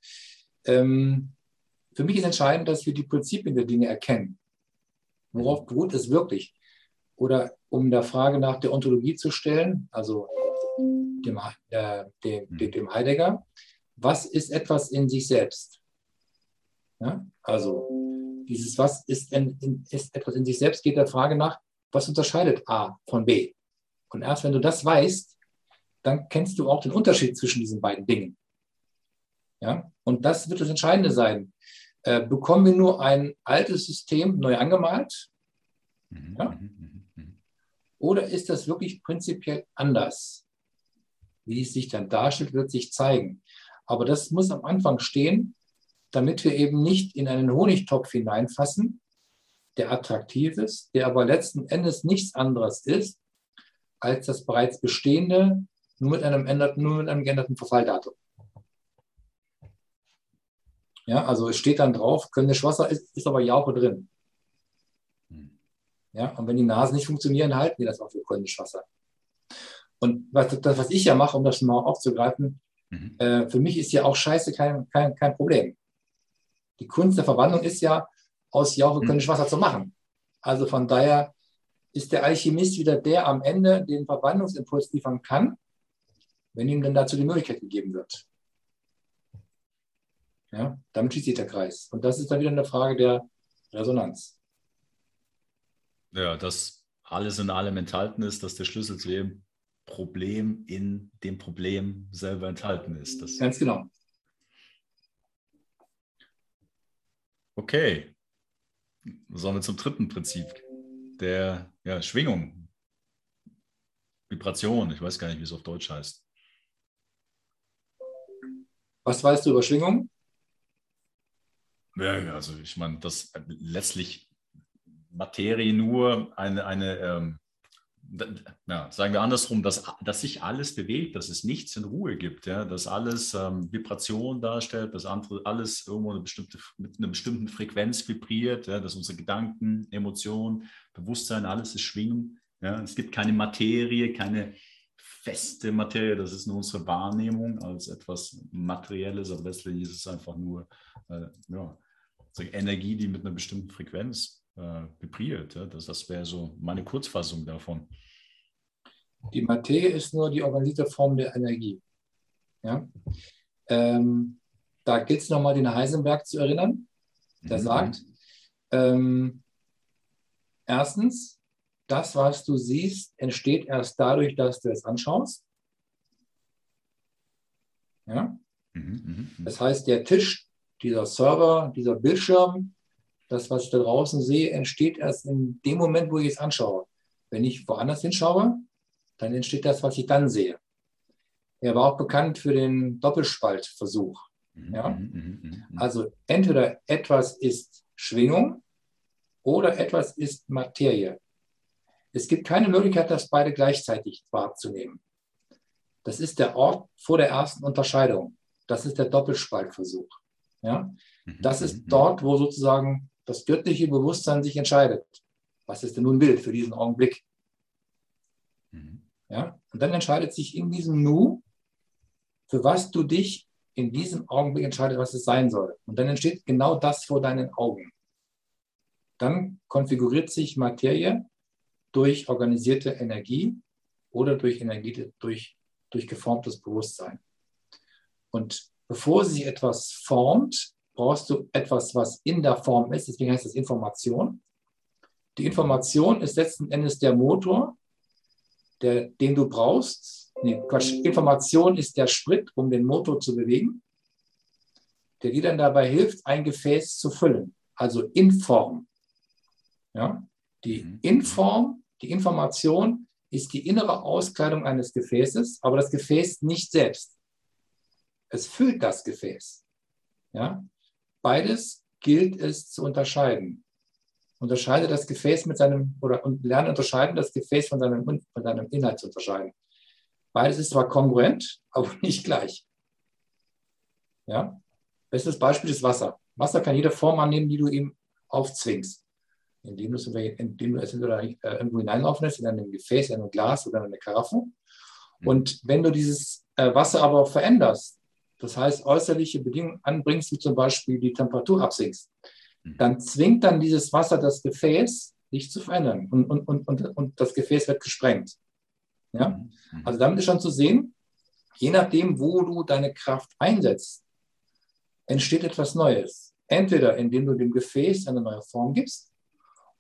ähm, für mich ist entscheidend, dass wir die Prinzipien der Dinge erkennen. Worauf beruht es wirklich? Oder um der Frage nach der Ontologie zu stellen, also dem, äh, dem, mhm. dem Heidegger, was ist etwas in sich selbst? Ja, also dieses Was ist, in, in, ist etwas in sich selbst geht der Frage nach, was unterscheidet A von B? Und erst wenn du das weißt, dann kennst du auch den Unterschied zwischen diesen beiden Dingen. Ja? Und das wird das Entscheidende sein. Äh, bekommen wir nur ein altes System neu angemalt? Mhm, ja? Mhm, mhm, Oder ist das wirklich prinzipiell anders? Wie es sich dann darstellt, wird sich zeigen. Aber das muss am Anfang stehen, damit wir eben nicht in einen Honigtopf hineinfassen, der attraktiv ist, der aber letzten Endes nichts anderes ist als das bereits bestehende nur mit einem, änderten, nur mit einem geänderten Verfalldatum. Ja, also es steht dann drauf, Kölnisch Wasser ist, ist aber Jauche drin. Ja, und wenn die Nasen nicht funktionieren, halten wir das auch für Kölnisch Wasser. Und was, das, was ich ja mache, um das mal aufzugreifen, mhm. äh, für mich ist ja auch Scheiße kein, kein, kein Problem. Die Kunst der Verwandlung ist ja, aus Jauche mhm. Kölnisch Wasser zu machen. Also von daher ist der Alchemist wieder der am Ende den Verwandlungsimpuls liefern kann, wenn ihm dann dazu die Möglichkeit gegeben wird. Ja, damit schließt sich der Kreis. Und das ist dann wieder eine Frage der Resonanz. Ja, dass alles in allem enthalten ist, dass der Schlüssel zu jedem Problem in dem Problem selber enthalten ist. Das Ganz genau. Okay. Sollen wir zum dritten Prinzip der ja, Schwingung, Vibration, ich weiß gar nicht, wie es auf Deutsch heißt. Was weißt du über Schwingung? Ja, also ich meine, das letztlich Materie nur eine, eine ähm, ja, sagen wir andersrum, dass, dass sich alles bewegt, dass es nichts in Ruhe gibt, ja, dass alles ähm, Vibration darstellt, dass andere, alles irgendwo eine bestimmte, mit einer bestimmten Frequenz vibriert, ja, dass unsere Gedanken, Emotionen, Bewusstsein, alles ist Schwingung. Ja. Es gibt keine Materie, keine feste Materie, das ist nur unsere Wahrnehmung als etwas Materielles, aber letztlich ist es einfach nur äh, ja, Energie, die mit einer bestimmten Frequenz äh, vibriert. Ja? Das, das wäre so meine Kurzfassung davon. Die Materie ist nur die organisierte Form der Energie. Ja? Ähm, da gilt es nochmal, den Heisenberg zu erinnern. Der mhm. sagt, ähm, erstens, das, was du siehst, entsteht erst dadurch, dass du es anschaust. Ja? Mhm, mhm, mhm. das heißt, der Tisch, dieser Server, dieser Bildschirm, das, was ich da draußen sehe, entsteht erst in dem Moment, wo ich es anschaue. Wenn ich woanders hinschaue, dann entsteht das, was ich dann sehe. Er war auch bekannt für den Doppelspaltversuch. Mhm, ja? Mhm, mhm, also entweder etwas ist Schwingung oder etwas ist Materie. Es gibt keine Möglichkeit, das beide gleichzeitig wahrzunehmen. Das ist der Ort vor der ersten Unterscheidung. Das ist der Doppelspaltversuch. Ja? Das ist dort, wo sozusagen das göttliche Bewusstsein sich entscheidet, was es denn nun will für diesen Augenblick. Mhm. Ja? Und dann entscheidet sich in diesem Nu, für was du dich in diesem Augenblick entscheidest, was es sein soll. Und dann entsteht genau das vor deinen Augen. Dann konfiguriert sich Materie durch organisierte Energie oder durch Energie, durch, durch geformtes Bewusstsein. Und bevor sich etwas formt, brauchst du etwas, was in der Form ist. Deswegen heißt es Information. Die Information ist letzten Endes der Motor, der, den du brauchst. Nee, Quatsch. Information ist der Sprit, um den Motor zu bewegen, der dir dann dabei hilft, ein Gefäß zu füllen. Also in Form. Ja? Die mhm. Inform, die Information ist die innere Auskleidung eines Gefäßes, aber das Gefäß nicht selbst. Es füllt das Gefäß. Ja? Beides gilt es zu unterscheiden. Unterscheide das Gefäß mit seinem, oder und lerne unterscheiden, das Gefäß von seinem, von seinem Inhalt zu unterscheiden. Beides ist zwar kongruent, aber nicht gleich. Ja? Bestes Beispiel ist Wasser. Wasser kann jede Form annehmen, die du ihm aufzwingst. Indem, indem du es entweder äh, irgendwo hineinlaufen lässt, in einem Gefäß, in einem Glas oder in eine Karaffe. Mhm. Und wenn du dieses äh, Wasser aber veränderst, das heißt äußerliche Bedingungen anbringst, wie zum Beispiel die Temperatur absinkst, mhm. dann zwingt dann dieses Wasser das Gefäß, sich zu verändern und, und, und, und, und das Gefäß wird gesprengt. Ja? Mhm. Also damit ist schon zu sehen, je nachdem, wo du deine Kraft einsetzt, entsteht etwas Neues. Entweder indem du dem Gefäß eine neue Form gibst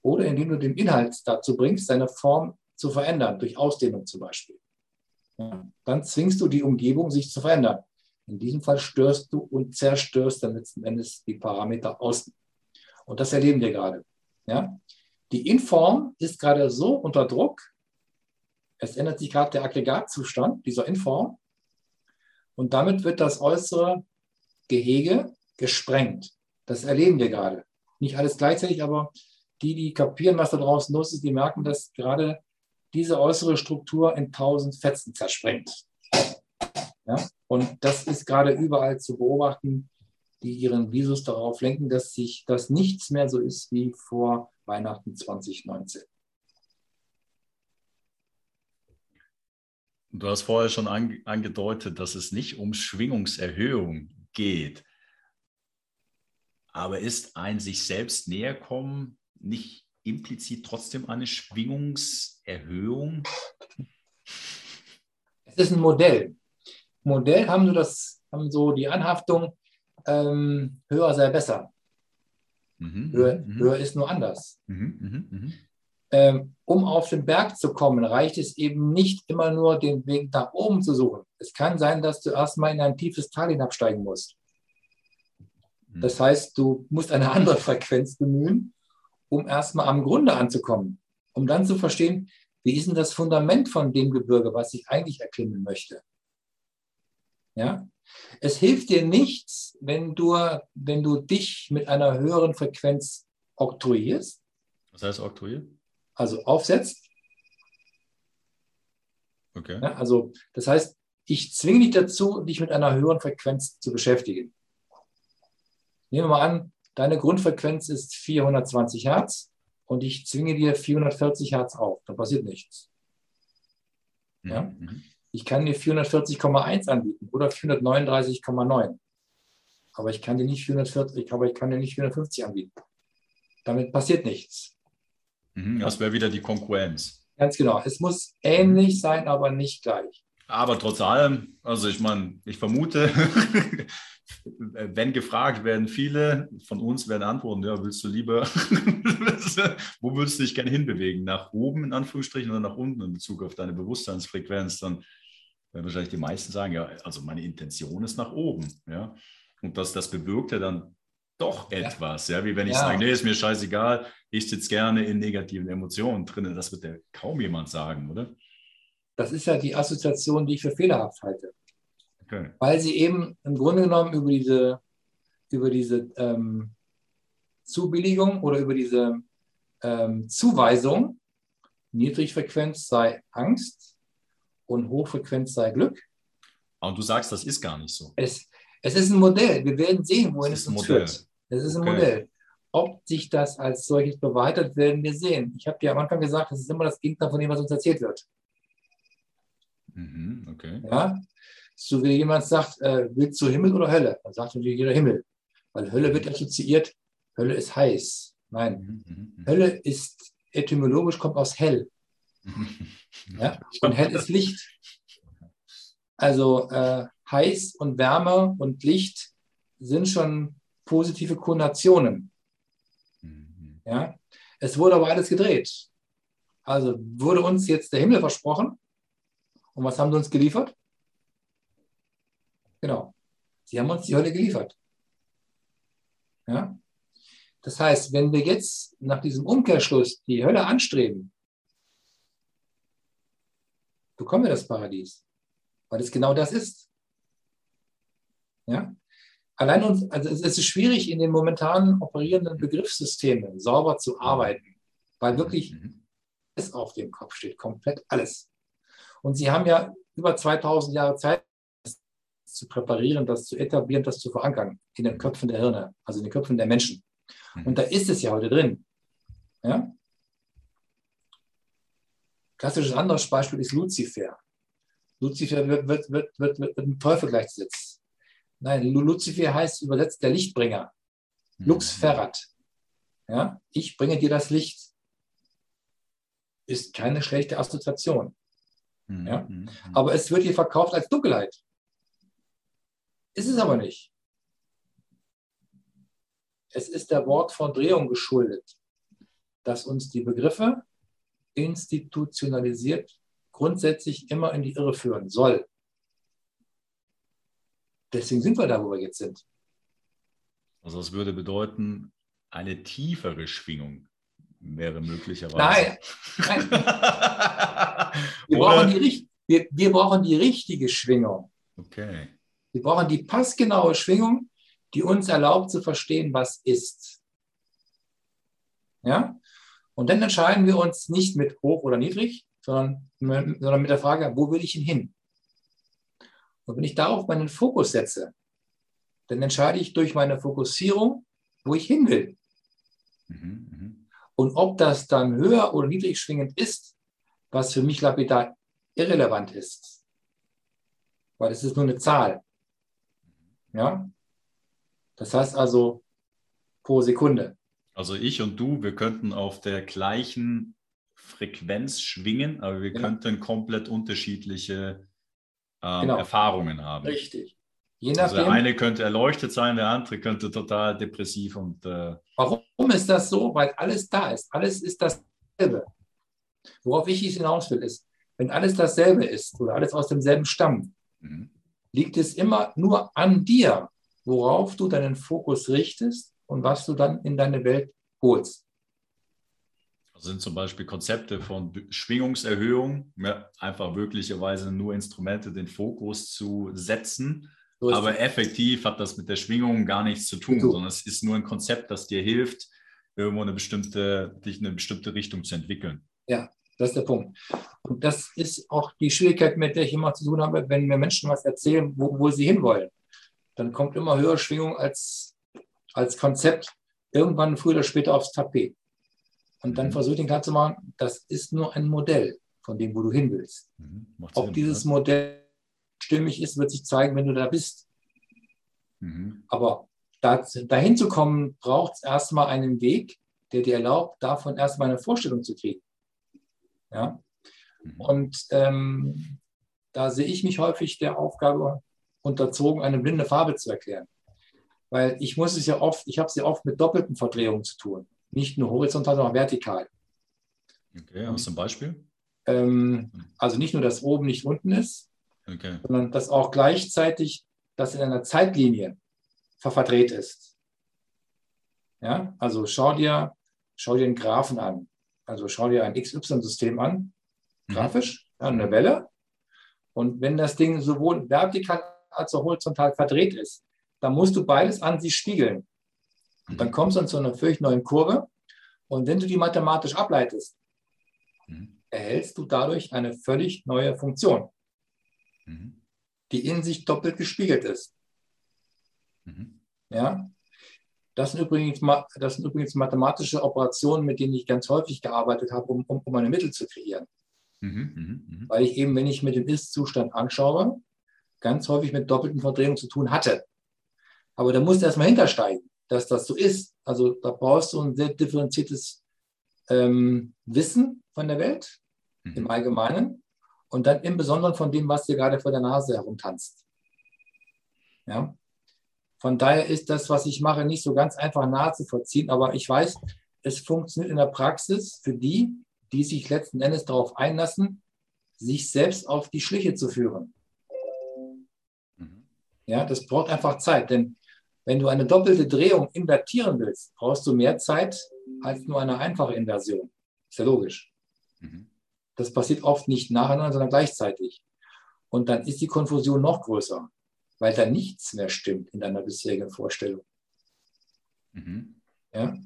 oder indem du den Inhalt dazu bringst, seine Form zu verändern, durch Ausdehnung zum Beispiel. Ja, dann zwingst du die Umgebung, sich zu verändern. In diesem Fall störst du und zerstörst dann letzten Endes die Parameter außen. Und das erleben wir gerade. Ja? Die Inform ist gerade so unter Druck, es ändert sich gerade der Aggregatzustand dieser Inform und damit wird das äußere Gehege gesprengt. Das erleben wir gerade. Nicht alles gleichzeitig, aber die, die kapieren, was da draußen los ist, die merken, dass gerade diese äußere Struktur in tausend Fetzen zersprengt. Ja? Und das ist gerade überall zu beobachten, die ihren Visus darauf lenken, dass sich das nichts mehr so ist wie vor Weihnachten 2019. Du hast vorher schon angedeutet, dass es nicht um Schwingungserhöhung geht. Aber ist ein sich selbst näher kommen nicht implizit trotzdem eine Schwingungserhöhung? Es ist ein Modell. Modell haben so, das, haben so die Anhaftung, ähm, höher sei besser. Mhm, höher, mhm. höher, ist nur anders. Mhm, mhm, mhm, ähm, um auf den Berg zu kommen, reicht es eben nicht immer nur, den Weg nach oben zu suchen. Es kann sein, dass du erstmal in ein tiefes Tal hinabsteigen musst. Mhm. Das heißt, du musst eine andere Frequenz bemühen, um erstmal am Grunde anzukommen, um dann zu verstehen, wie ist denn das Fundament von dem Gebirge, was ich eigentlich erklimmen möchte. Ja? Es hilft dir nichts, wenn du, wenn du dich mit einer höheren Frequenz oktroyierst. Was heißt oktroyiert? Also aufsetzt. Okay. Ja, also das heißt, ich zwinge dich dazu, dich mit einer höheren Frequenz zu beschäftigen. Nehmen wir mal an, deine Grundfrequenz ist 420 Hertz und ich zwinge dir 440 Hertz auf. Dann passiert nichts. Ja? Mhm. Ich kann dir 440,1 anbieten oder 439,9. Aber ich kann dir nicht 440, aber ich kann dir nicht 450 anbieten. Damit passiert nichts. Mhm. Das wäre wieder die Konkurrenz. Ganz genau. Es muss ähnlich sein, aber nicht gleich. Aber trotz allem, also ich meine, ich vermute, wenn gefragt werden viele von uns werden antworten, ja, willst du lieber, wo würdest du dich gerne hinbewegen? Nach oben in Anführungsstrichen oder nach unten in Bezug auf deine Bewusstseinsfrequenz? Dann werden wahrscheinlich die meisten sagen, ja, also meine Intention ist nach oben, ja. Und das, das bewirkt ja dann doch etwas, ja, wie wenn ich Ja. sage, nee, ist mir scheißegal, ich sitze gerne in negativen Emotionen drinnen. Das wird ja kaum jemand sagen, oder? Das ist ja die Assoziation, die ich für fehlerhaft halte. Okay. weil sie eben im Grunde genommen über diese, über diese ähm, Zubilligung oder über diese ähm, Zuweisung, Niedrigfrequenz sei Angst und Hochfrequenz sei Glück. Und du sagst, das ist gar nicht so. Es, es ist ein Modell. Wir werden sehen, wohin Es es ein uns Modell. führt. Es ist ein Okay. Modell. Ob sich das als solches bewahrheitet, werden wir sehen. Ich habe dir am Anfang gesagt, das ist immer das Gegenteil von dem, was uns erzählt wird. Mhm, okay. Ja? So wie jemand sagt, äh, willst du Himmel oder Hölle? Dann sagt natürlich jeder Himmel. Weil Hölle wird assoziiert, Hölle ist heiß. Nein, Mhm, mhm, mhm. Hölle ist etymologisch, kommt aus hell. Ja? Und hell ist Licht. Also äh, heiß und Wärme und Licht sind schon positive Konnotationen. Mhm. Ja? Es wurde aber alles gedreht. Also wurde uns jetzt der Himmel versprochen. Und was haben sie uns geliefert? Genau. Sie haben uns die Hölle geliefert. Ja? Das heißt, wenn wir jetzt nach diesem Umkehrschluss die Hölle anstreben, bekommen wir das Paradies. Weil es genau das ist. Ja? Allein uns, also es ist schwierig, in den momentan operierenden Begriffssystemen sauber zu arbeiten, weil wirklich Mhm. alles auf dem Kopf steht, komplett alles. Und sie haben ja über 2000 Jahre Zeit, das zu präparieren, das zu etablieren, das zu verankern in den Köpfen der Hirne, also in den Köpfen der Menschen. Mhm. Und da ist es ja heute drin. Ja? Klassisches anderes Beispiel ist Luzifer. Luzifer wird, wird, wird, wird, wird mit dem Teufel gleichgesetzt. Nein, Lu- Luzifer heißt übersetzt der Lichtbringer. Mhm. Lux ferrat. Ja, ich bringe dir das Licht. Ist keine schlechte Assoziation. Mhm. Ja. Mhm. Aber es wird hier verkauft als Dunkelheit. Ist es aber nicht. Es ist der Wort von Drehung geschuldet, dass uns die Begriffe institutionalisiert grundsätzlich immer in die Irre führen soll. Deswegen sind wir da, wo wir jetzt sind. Also das würde bedeuten, eine tiefere Schwingung wäre möglicherweise. Nein, nein. Wir, brauchen die, wir, wir brauchen die richtige Schwingung. Okay. Wir brauchen die passgenaue Schwingung, die uns erlaubt zu verstehen, was ist. Ja? Und dann entscheiden wir uns nicht mit hoch oder niedrig, sondern, sondern mit der Frage, wo will ich ihn hin? Und wenn ich darauf meinen Fokus setze, dann entscheide ich durch meine Fokussierung, wo ich hin will. Mhm, mhm. Und ob das dann höher oder niedrig schwingend ist, was für mich lapidar irrelevant ist. Weil es ist nur eine Zahl. Ja? Das heißt also pro Sekunde. Also ich und du, wir könnten auf der gleichen Frequenz schwingen, aber wir Ja. könnten komplett unterschiedliche ähm, Genau. Erfahrungen haben. Richtig. Je Also der nachdem, eine könnte erleuchtet sein, der andere könnte total depressiv und äh, warum ist das so? Weil alles da ist. Alles ist dasselbe. Worauf ich hinaus will, ist, wenn alles dasselbe ist oder alles aus demselben stammt, mhm. liegt es immer nur an dir, worauf du deinen Fokus richtest und was du dann in deine Welt holst. Das sind zum Beispiel Konzepte von Schwingungserhöhung, ja, einfach wirklicherweise nur Instrumente, den Fokus zu setzen. So Aber effektiv hat das mit der Schwingung gar nichts zu tun, tun. sondern es ist nur ein Konzept, das dir hilft, irgendwo eine bestimmte, dich in eine bestimmte Richtung zu entwickeln. Ja, das ist der Punkt. Und das ist auch die Schwierigkeit, mit der ich immer zu tun habe, wenn mir Menschen was erzählen, wo, wo sie hinwollen. Dann kommt immer höhere Schwingung als, als Konzept irgendwann früher oder später aufs Tapet. Und dann mhm. versuche ich den klar zu machen, das ist nur ein Modell von dem, wo du hin willst. Mhm. Ob Sinn, dieses ja. Modell stimmig ist, wird sich zeigen, wenn du da bist. Mhm. Aber da, dahin zu kommen, braucht es erstmal einen Weg, der dir erlaubt, davon erstmal eine Vorstellung zu kriegen. Ja? Mhm. Und ähm, da sehe ich mich häufig der Aufgabe unterzogen, eine blinde Farbe zu erklären. Weil ich muss es ja oft, ich habe es ja oft mit doppelten Verdrehungen zu tun. Nicht nur horizontal, sondern auch vertikal. Okay, hast du ein Beispiel? Ähm, also nicht nur, dass oben nicht unten ist, okay. sondern dass auch gleichzeitig das in einer Zeitlinie verdreht ist. Ja, also schau dir, schau dir einen Graphen an. Also schau dir ein XY-System an, mhm. grafisch, ja, eine Welle. Und wenn das Ding sowohl vertikal als auch horizontal verdreht ist, dann musst du beides an sich spiegeln. Und dann kommst du zu einer völlig neuen Kurve. Und wenn du die mathematisch ableitest, mhm. erhältst du dadurch eine völlig neue Funktion, mhm. die in sich doppelt gespiegelt ist. Mhm. Ja? Das sind, übrigens, das sind übrigens mathematische Operationen, mit denen ich ganz häufig gearbeitet habe, um, um, um meine Mittel zu kreieren. Mhm, mh, mh. Weil ich eben, wenn ich mir den Ist-Zustand anschaue, ganz häufig mit doppelten Verdrehungen zu tun hatte. Aber da musst du erstmal hintersteigen, dass das so ist. Also da brauchst du ein sehr differenziertes ähm, Wissen von der Welt mhm. im Allgemeinen und dann im Besonderen von dem, was dir gerade vor der Nase herumtanzt. Ja? Von daher ist das, was ich mache, nicht so ganz einfach nachzuvollziehen, aber ich weiß, es funktioniert in der Praxis für die, die sich letzten Endes darauf einlassen, sich selbst auf die Schliche zu führen. Mhm. Ja, das braucht einfach Zeit, denn wenn du eine doppelte Drehung invertieren willst, brauchst du mehr Zeit als nur eine einfache Inversion. Ist ja logisch. Mhm. Das passiert oft nicht nacheinander, sondern gleichzeitig. Und dann ist die Konfusion noch größer weil da nichts mehr stimmt in deiner bisherigen Vorstellung. Mhm. Ja?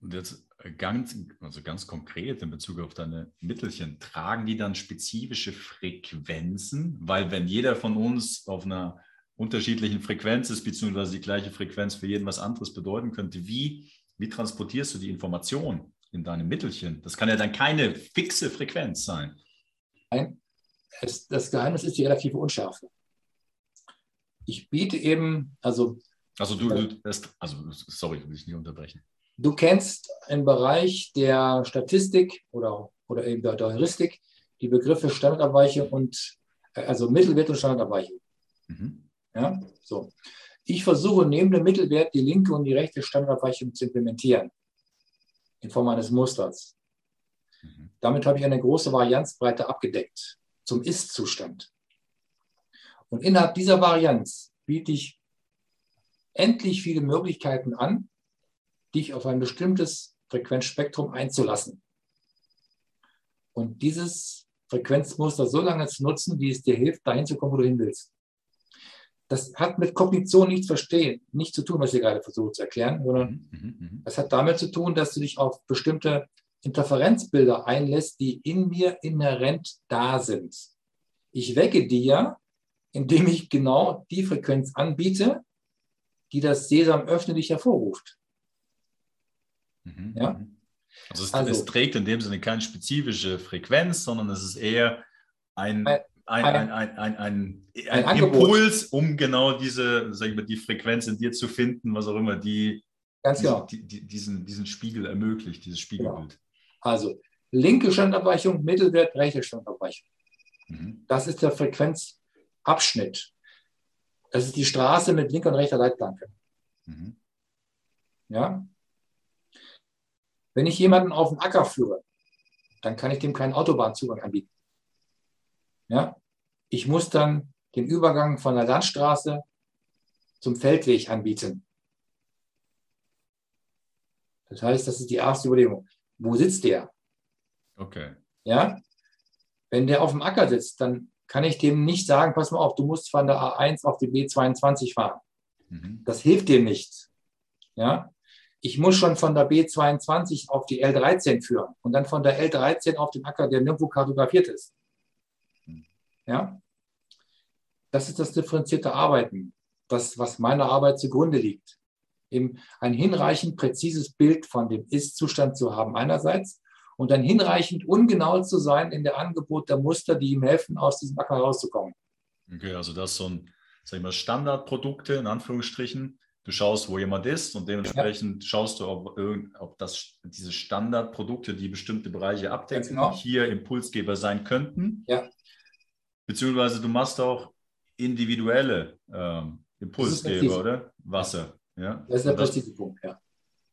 Und jetzt ganz, also ganz konkret in Bezug auf deine Mittelchen, tragen die dann spezifische Frequenzen? Weil wenn jeder von uns auf einer unterschiedlichen Frequenz ist, beziehungsweise die gleiche Frequenz für jeden was anderes bedeuten könnte, wie, wie transportierst du die Information in deinem Mittelchen? Das kann ja dann keine fixe Frequenz sein. Nein, es, das Geheimnis ist die relative Unschärfe ich biete eben, also. Also du, du also sorry, will ich nicht unterbrechen. Du kennst im Bereich der Statistik oder, oder eben der, Heuristik die Begriffe Standardabweichung und äh, also Mittelwert und Standardabweichung. Mhm. Ja, so. Ich versuche neben dem Mittelwert die linke und die rechte Standardabweichung zu implementieren in Form eines Musters. Mhm. Damit habe ich eine große Varianzbreite abgedeckt zum Ist-Zustand. Und innerhalb dieser Varianz biete ich endlich viele Möglichkeiten an, dich auf ein bestimmtes Frequenzspektrum einzulassen. Und dieses Frequenzmuster so lange zu nutzen, wie es dir hilft, dahin zu kommen, wo du hin willst. Das hat mit Kognition nichts verstehen, nichts zu tun, was ich gerade versuche zu erklären, sondern mhm, mhm, mhm. das hat damit zu tun, dass du dich auf bestimmte Interferenzbilder einlässt, die in mir inhärent da sind. Ich wecke dir indem ich genau die Frequenz anbiete, die das Sesam öffne dich hervorruft. Mhm. Ja? Mhm. Also es, also es, trägt in dem Sinne keine spezifische Frequenz, sondern es ist eher ein, ein, ein, ein, ein Impuls, um genau diese, sag ich mal, die Frequenz in dir zu finden, was auch immer, die, Ganz genau. die, die, diesen, diesen Spiegel ermöglicht, dieses Spiegelbild. Genau. Also linke Standabweichung, Mittelwert, rechte Standabweichung. Mhm. Das ist der Frequenz, Abschnitt. Das ist die Straße mit linker und rechter Leitplanke. Mhm. Ja? Wenn ich jemanden auf den Acker führe, dann kann ich dem keinen Autobahnzugang anbieten. Ja? Ich muss dann den Übergang von der Landstraße zum Feldweg anbieten. Das heißt, das ist die erste Überlegung. Wo sitzt der? Okay. Ja? Wenn der auf dem Acker sitzt, dann kann ich dem nicht sagen, pass mal auf, du musst von der A1 auf die B22 fahren. Mhm. Das hilft dem nicht. Ja? Ich muss schon von der B22 auf die L13 führen und dann von der L13 auf den Acker, der nirgendwo kartografiert ist. Ja? Das ist das differenzierte Arbeiten, das, was meiner Arbeit zugrunde liegt. Eben ein hinreichend präzises Bild von dem Ist-Zustand zu haben einerseits und dann hinreichend ungenau zu sein in der Angebot der Muster, die ihm helfen, aus diesem Acker rauszukommen. Okay, also das ist so ein, sag ich mal, Standardprodukte in Anführungsstrichen. Du schaust, wo jemand ist und dementsprechend ja. schaust du, ob, ob das, diese Standardprodukte, die bestimmte Bereiche abdecken, genau. hier Impulsgeber sein könnten. Ja. Beziehungsweise du machst auch individuelle ähm, Impulsgeber, oder? Wasser. Ja? Das ist der präzise Punkt, ja.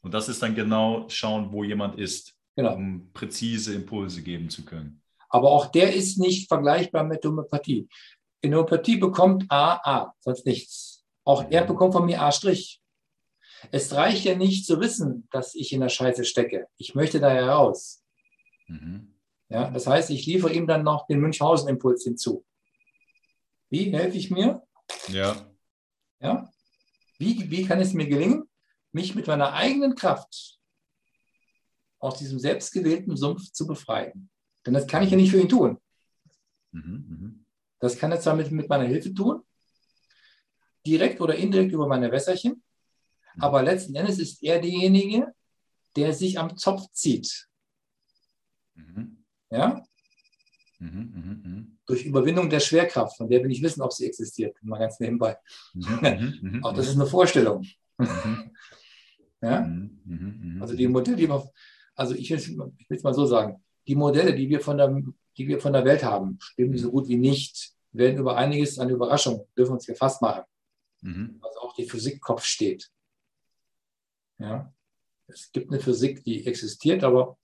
Und das ist dann genau schauen, wo jemand ist, genau. um präzise Impulse geben zu können. Aber auch der ist nicht vergleichbar mit Homöopathie. In Homöopathie bekommt A A, sonst nichts. Auch mhm. er bekommt von mir A'. Es reicht ja nicht zu wissen, dass ich in der Scheiße stecke. Ich möchte da heraus. Mhm. Ja, das heißt, ich liefere ihm dann noch den Münchhausen-Impuls hinzu. Wie helfe ich mir? Ja. Ja. Wie, wie kann es mir gelingen, mich mit meiner eigenen Kraft aus diesem selbstgewählten Sumpf zu befreien? Denn das kann ich ja nicht für ihn tun. Mhm, mhm. Das kann er zwar mit, mit meiner Hilfe tun, direkt oder indirekt über meine Wässerchen, mhm. aber letzten Endes ist er derjenige, der sich am Zopf zieht. Mhm. Ja? Mhm, mh, mh. Durch Überwindung der Schwerkraft, von der will ich wissen, ob sie existiert, mal ganz nebenbei. Mhm, mhm, mhm Auch das ist eine Vorstellung. ja? Also die Modelle, die wir, also ich will es mal so sagen, die Modelle, die wir von der, die wir von der Welt haben, stimmen so gut wie nicht, werden über einiges an Überraschung, dürfen uns gefasst machen. Mhm. Was auch die Physikkopf steht. Ja? Es gibt eine Physik, die existiert, aber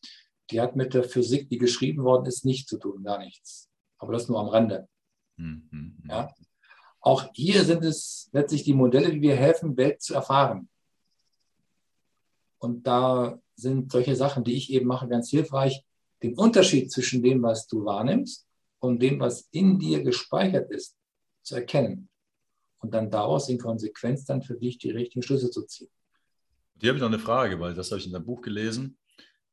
die hat mit der Physik, die geschrieben worden ist, nichts zu tun, gar nichts. Aber das nur am Rande. Mhm. Ja? Auch hier sind es letztlich die Modelle, die wir helfen, Welt zu erfahren. Und da sind solche Sachen, die ich eben mache, ganz hilfreich, den Unterschied zwischen dem, was du wahrnimmst und dem, was in dir gespeichert ist, zu erkennen. Und dann daraus in Konsequenz dann für dich die richtigen Schlüsse zu ziehen. Hier habe ich noch eine Frage, weil das habe ich in deinem Buch gelesen.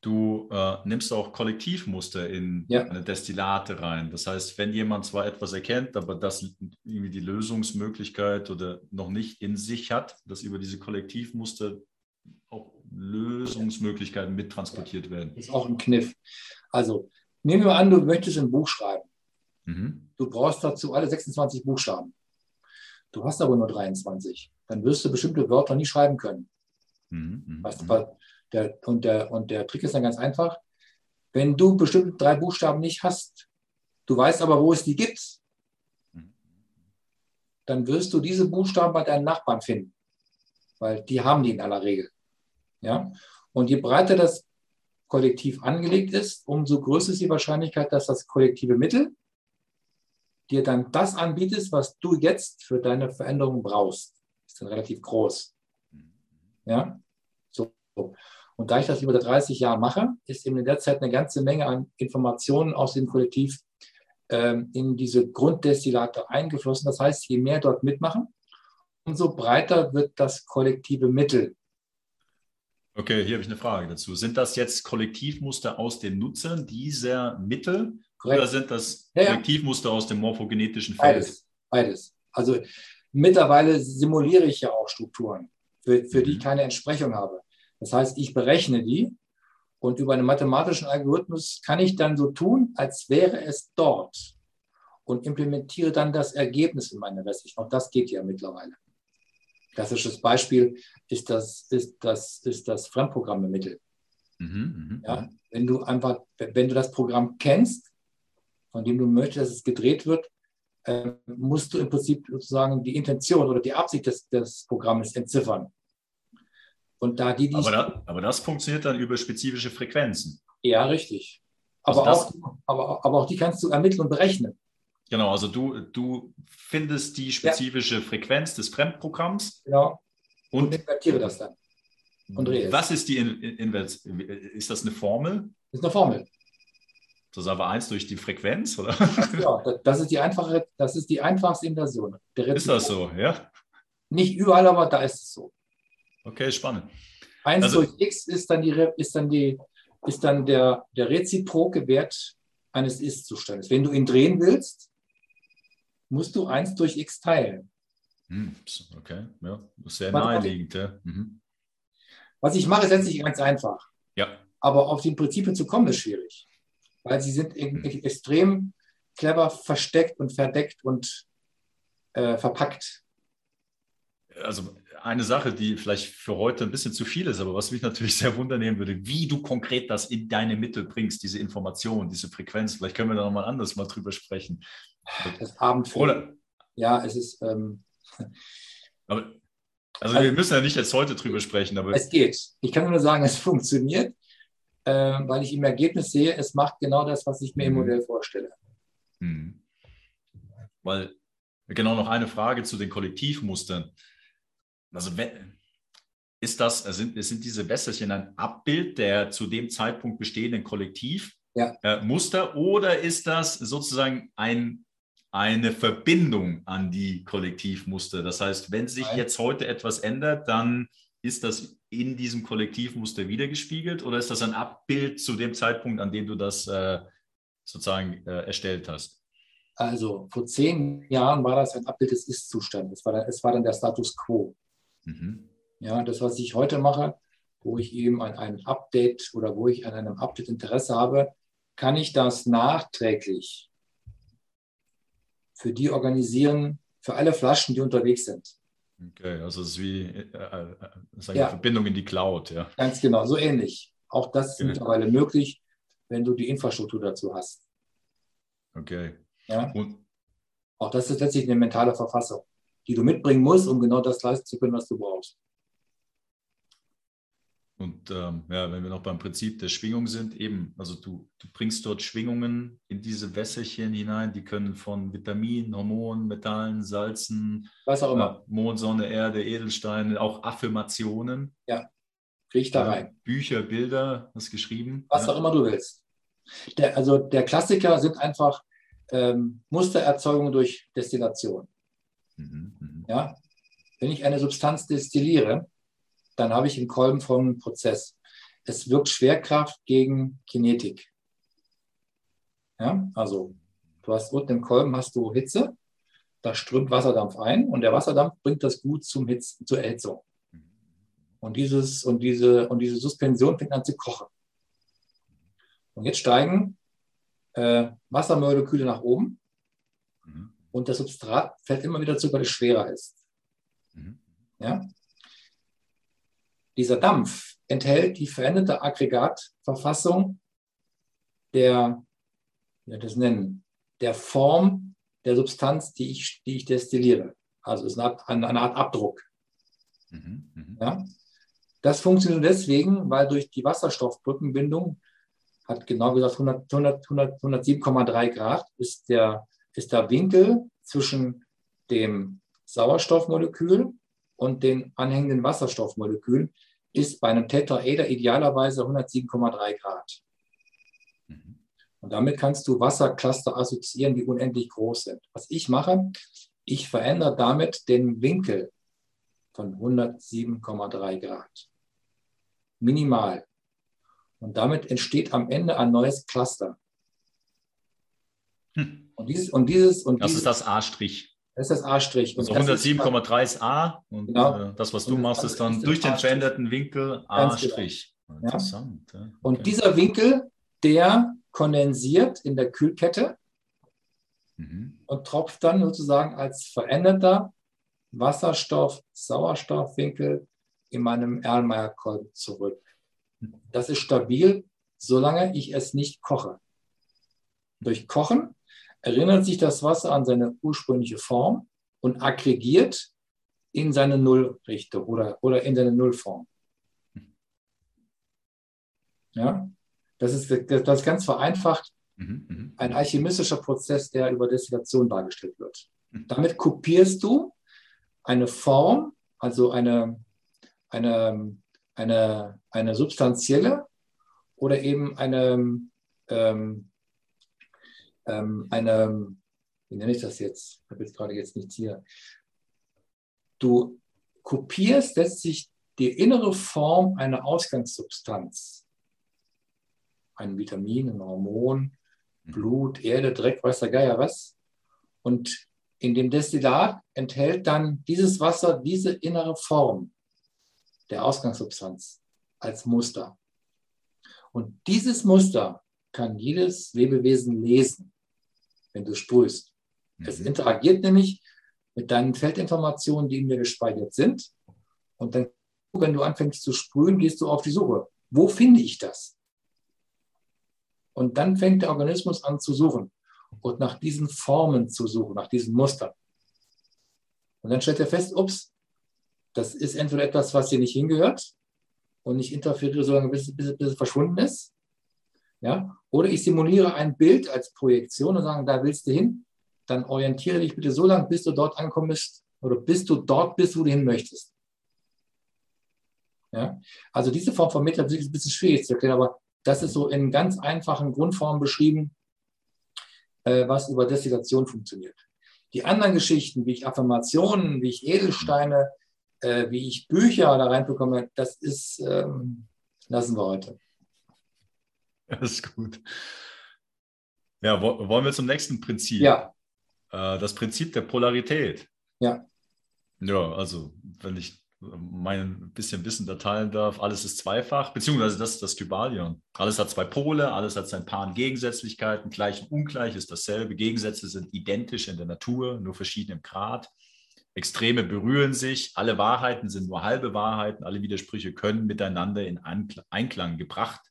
Du äh, nimmst auch Kollektivmuster in ja. eine Destillate rein. Das heißt, wenn jemand zwar etwas erkennt, aber das irgendwie die Lösungsmöglichkeit oder noch nicht in sich hat, dass über diese Kollektivmuster auch Lösungsmöglichkeiten mittransportiert werden. Das ist auch ein Kniff. Also nehmen wir an, du möchtest ein Buch schreiben. Mhm. Du brauchst dazu alle 26 Buchstaben. Du hast aber nur 23. Dann wirst du bestimmte Wörter nie schreiben können. Mhm. mhm weißt du, mhm. Der, und, der, und der Trick ist dann ganz einfach. Wenn du bestimmte drei Buchstaben nicht hast, du weißt aber, wo es die gibt, dann wirst du diese Buchstaben bei deinen Nachbarn finden, weil die haben die in aller Regel. Ja? Und je breiter das Kollektiv angelegt ist, umso größer ist die Wahrscheinlichkeit, dass das kollektive Mittel dir dann das anbietet, was du jetzt für deine Veränderung brauchst. Ist dann relativ groß. Ja? So. Und da ich das über 30 Jahre mache, ist eben in der Zeit eine ganze Menge an Informationen aus dem Kollektiv ähm, in diese Grunddestillate eingeflossen. Das heißt, je mehr dort mitmachen, umso breiter wird das kollektive Mittel. Okay, hier habe ich eine Frage dazu. Sind das jetzt Kollektivmuster aus den Nutzern dieser Mittel Korrekt. oder sind das ja, Kollektivmuster aus dem morphogenetischen Feld? Beides. Beides. Also mittlerweile simuliere ich ja auch Strukturen, für, für mhm. die ich keine Entsprechung habe. Das heißt, ich berechne die und über einen mathematischen Algorithmus kann ich dann so tun, als wäre es dort und implementiere dann das Ergebnis in meine Rechnung. Auch das geht ja mittlerweile. Klassisches Beispiel ist das, ist das, ist das Fremdprogrammemittel. Mhm, mh, ja, wenn du einfach, wenn du das Programm kennst, von dem du möchtest, dass es gedreht wird, äh, musst du im Prinzip sozusagen die Intention oder die Absicht des, des Programmes entziffern. Und da die, die aber, da, aber, das funktioniert dann über spezifische Frequenzen. Ja, richtig. Aber, also auch, aber, aber auch die kannst du ermitteln und berechnen. Genau, also du, du findest die spezifische ja. Frequenz des Fremdprogramms. Genau. Und, und invertiere das dann. Und drehe Was ist die Invers? Ist das eine Formel? Das ist eine Formel. Das ist aber eins durch die Frequenz, oder? Ja, das ist die einfache, das ist die einfachste Inversion. ist das so, ja? Nicht überall, aber da ist es so. Okay, spannend. 1 Also- durch x ist dann, die, ist dann, die, ist dann der, der reziproke Wert eines Ist-Zustandes. Wenn du ihn drehen willst, musst du 1 durch x teilen. Hm, okay, ja, sehr warte. naheliegend. Ja. Mhm. Was ich mache, ist letztlich ganz einfach. ja. Aber auf die Prinzipien zu kommen, ist schwierig. Weil sie sind e- extrem clever versteckt und verdeckt und äh, verpackt. Also eine Sache, die vielleicht für heute ein bisschen zu viel ist, aber was mich natürlich sehr wundernehmen würde, wie du konkret das in deine Mittel bringst, diese Information, diese Frequenz. Vielleicht können wir da nochmal anders mal drüber sprechen. Das Abendfilm. Oder, Ja, es ist, ähm, aber, also wir müssen ja nicht jetzt heute drüber sprechen, aber es geht. Ich kann nur sagen, es funktioniert, äh, weil ich im Ergebnis sehe, es macht genau das, was ich mir im Mhm. Modell vorstelle. Hm. Weil genau noch eine Frage zu den Kollektivmustern. Also wenn, ist das, sind, sind diese Wässerchen ein Abbild der zu dem Zeitpunkt bestehenden Kollektivmuster Ja. äh, oder ist das sozusagen ein, eine Verbindung an die Kollektivmuster? Das heißt, wenn sich jetzt heute etwas ändert, dann ist das in diesem Kollektivmuster wiedergespiegelt oder ist das ein Abbild zu dem Zeitpunkt, an dem du das äh, sozusagen äh, erstellt hast? Also vor zehn Jahren war das ein Abbild des Ist-Zustandes. Es war, dann- es war dann der Status quo. Mhm. Ja, das, was ich heute mache, wo ich eben an einem Update oder wo ich an einem Update Interesse habe, kann ich das nachträglich für die organisieren, für alle Flaschen, die unterwegs sind. Okay, also es ist wie äh, äh, Ja. Verbindung in die Cloud, ja. Ganz genau, so ähnlich. Auch das ist Okay. mittlerweile möglich, wenn du die Infrastruktur dazu hast. Okay. Ja? Und, Auch das ist letztlich eine mentale Verfassung, die du mitbringen musst, um genau das leisten zu können, was du brauchst. und ähm, ja, wenn wir noch beim Prinzip der Schwingung sind, eben, also du, du bringst dort Schwingungen in diese Wässerchen hinein, die können von Vitaminen, Hormonen, Metallen, Salzen, Was auch immer, äh, Mond, Sonne, Erde, Edelsteine, auch Affirmationen, krieg da äh, rein. Bücher, Bilder, was geschrieben. Was ja. auch immer du willst. Der, also der Klassiker sind einfach ähm, Mustererzeugungen durch Destillation. Mhm. Ja? Wenn ich eine Substanz destilliere, dann habe ich im Kolben folgenden Prozess. Es wirkt Schwerkraft gegen Kinetik. Ja? Also du hast unten im Kolben hast du Hitze, da strömt Wasserdampf ein und der Wasserdampf bringt das Gut zum Hitz, zur Erhitzung. Und, dieses, und, diese, und diese Suspension fängt an zu kochen. Und jetzt steigen äh, Wassermoleküle nach oben und das Substrat fällt immer wieder zurück, weil es schwerer ist. mhm. Ja? Dieser Dampf enthält die veränderte Aggregatverfassung der, wie das nennen, der Form der Substanz, die ich, die ich destilliere. Also es ist eine Art, eine Art Abdruck. Mhm, mhm. Ja? Das funktioniert deswegen, weil durch die Wasserstoffbrückenbindung, hat genau gesagt 100, 100, 100, 107,3 Grad, ist der, ist der Winkel zwischen dem Sauerstoffmolekül und den anhängenden Wasserstoffmolekülen ist bei einem Tetraeder idealerweise 107,3 Grad. Mhm. Und damit kannst du Wassercluster assoziieren, die unendlich groß sind. Was ich mache, ich verändere damit den Winkel von 107,3 Grad. Minimal. Und damit entsteht am Ende ein neues Cluster. Hm. Und dieses, und dieses, und Das dieses, ist das A-Strich. das ist das A-Strich. Und Also das ist- 107,3 ist A und Genau. äh, das, was du Und machst, das ist dann durch den veränderten Winkel Ganz genau. Interessant. Ja. Und okay. dieser Winkel, der kondensiert in der Kühlkette Mhm. und tropft dann sozusagen als veränderter Wasserstoff-Sauerstoffwinkel in meinem Erlenmeyer-Kolben zurück. Das ist stabil, solange ich es nicht koche. Durch Kochen erinnert sich das Wasser an seine ursprüngliche Form und aggregiert in seine Nullrichtung oder, oder in seine Nullform. Ja, das ist, das ist ganz vereinfacht Mhm. Mhm. ein alchemistischer Prozess, der über Destillation dargestellt wird. Mhm. Damit kopierst du eine Form, also eine, eine, eine, eine substanzielle oder eben eine, ähm, ähm, eine, wie nenne ich das jetzt? Ich habe jetzt gerade jetzt nichts hier. Du kopierst letztlich die innere Form einer Ausgangssubstanz, ein Vitamin, ein Hormon, Blut, Erde, Dreck, weiß der Geier was. Und in dem Destillat enthält dann dieses Wasser diese innere Form der Ausgangssubstanz als Muster. Und dieses Muster kann jedes Lebewesen lesen, wenn du sprühst. Mhm. Es interagiert nämlich mit deinen Feldinformationen, die in mir gespeichert sind. Und dann, wenn du anfängst zu sprühen, gehst du auf die Suche. Wo finde ich das? Und dann fängt der Organismus an zu suchen und nach diesen Formen zu suchen, nach diesen Mustern. Und dann stellt er fest, ups, das ist entweder etwas, was hier nicht hingehört und nicht interferiere, solange bis, bis, bis es verschwunden ist. Ja? Oder ich simuliere ein Bild als Projektion und sage, da willst du hin, dann orientiere dich bitte so lange, bis du dort ankommen bist oder bis du dort bist, wo du hin möchtest. Ja? Also diese Form von Metaphysik ist ein bisschen schwierig zu erklären, aber das ist so in ganz einfachen Grundformen beschrieben, äh, was über Destillation funktioniert. Die anderen Geschichten, wie ich Affirmationen, wie ich Edelsteine, äh, wie ich Bücher da reinbekomme, das ist, ähm, lassen wir heute. Das ist gut. Ja, wollen wir zum nächsten Prinzip? Ja. Äh, das Prinzip der Polarität. Ja. Ja, also wenn ich mein bisschen Wissen da teilen darf, alles ist zweifach, beziehungsweise das ist das Kybalion. Alles hat zwei Pole, alles hat sein Paar Gegensätzlichkeiten, gleich und ungleich ist dasselbe. Gegensätze sind identisch in der Natur, nur verschiedenem Grad. Extreme berühren sich, alle Wahrheiten sind nur halbe Wahrheiten, alle Widersprüche können miteinander in Einklang gebracht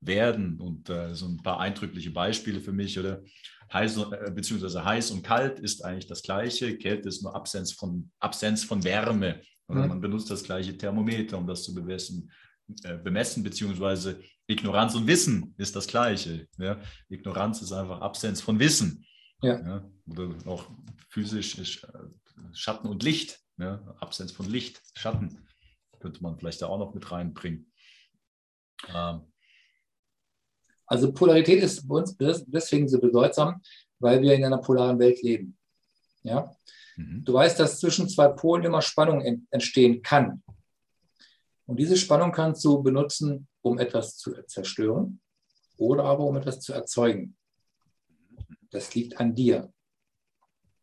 werden. Und äh, so ein paar eindrückliche Beispiele für mich, oder? Heiß, äh, beziehungsweise heiß und kalt ist eigentlich das Gleiche. Kälte ist nur Absenz von, Absenz von Wärme. Oder mhm. man benutzt das gleiche Thermometer, um das zu bemessen, äh, bemessen, beziehungsweise Ignoranz und Wissen ist das gleiche. Ja? Ignoranz ist einfach Absenz von Wissen. Ja. ja? Oder auch physisch ist äh, Schatten und Licht. Ja? Absenz von Licht, Schatten könnte man vielleicht da auch noch mit reinbringen. Ähm. Also Polarität ist bei uns deswegen so bedeutsam, weil wir in einer polaren Welt leben. Ja? Mhm. Du weißt, dass zwischen zwei Polen immer Spannung entstehen kann. Und diese Spannung kannst du benutzen, um etwas zu zerstören oder aber um etwas zu erzeugen. Das liegt an dir.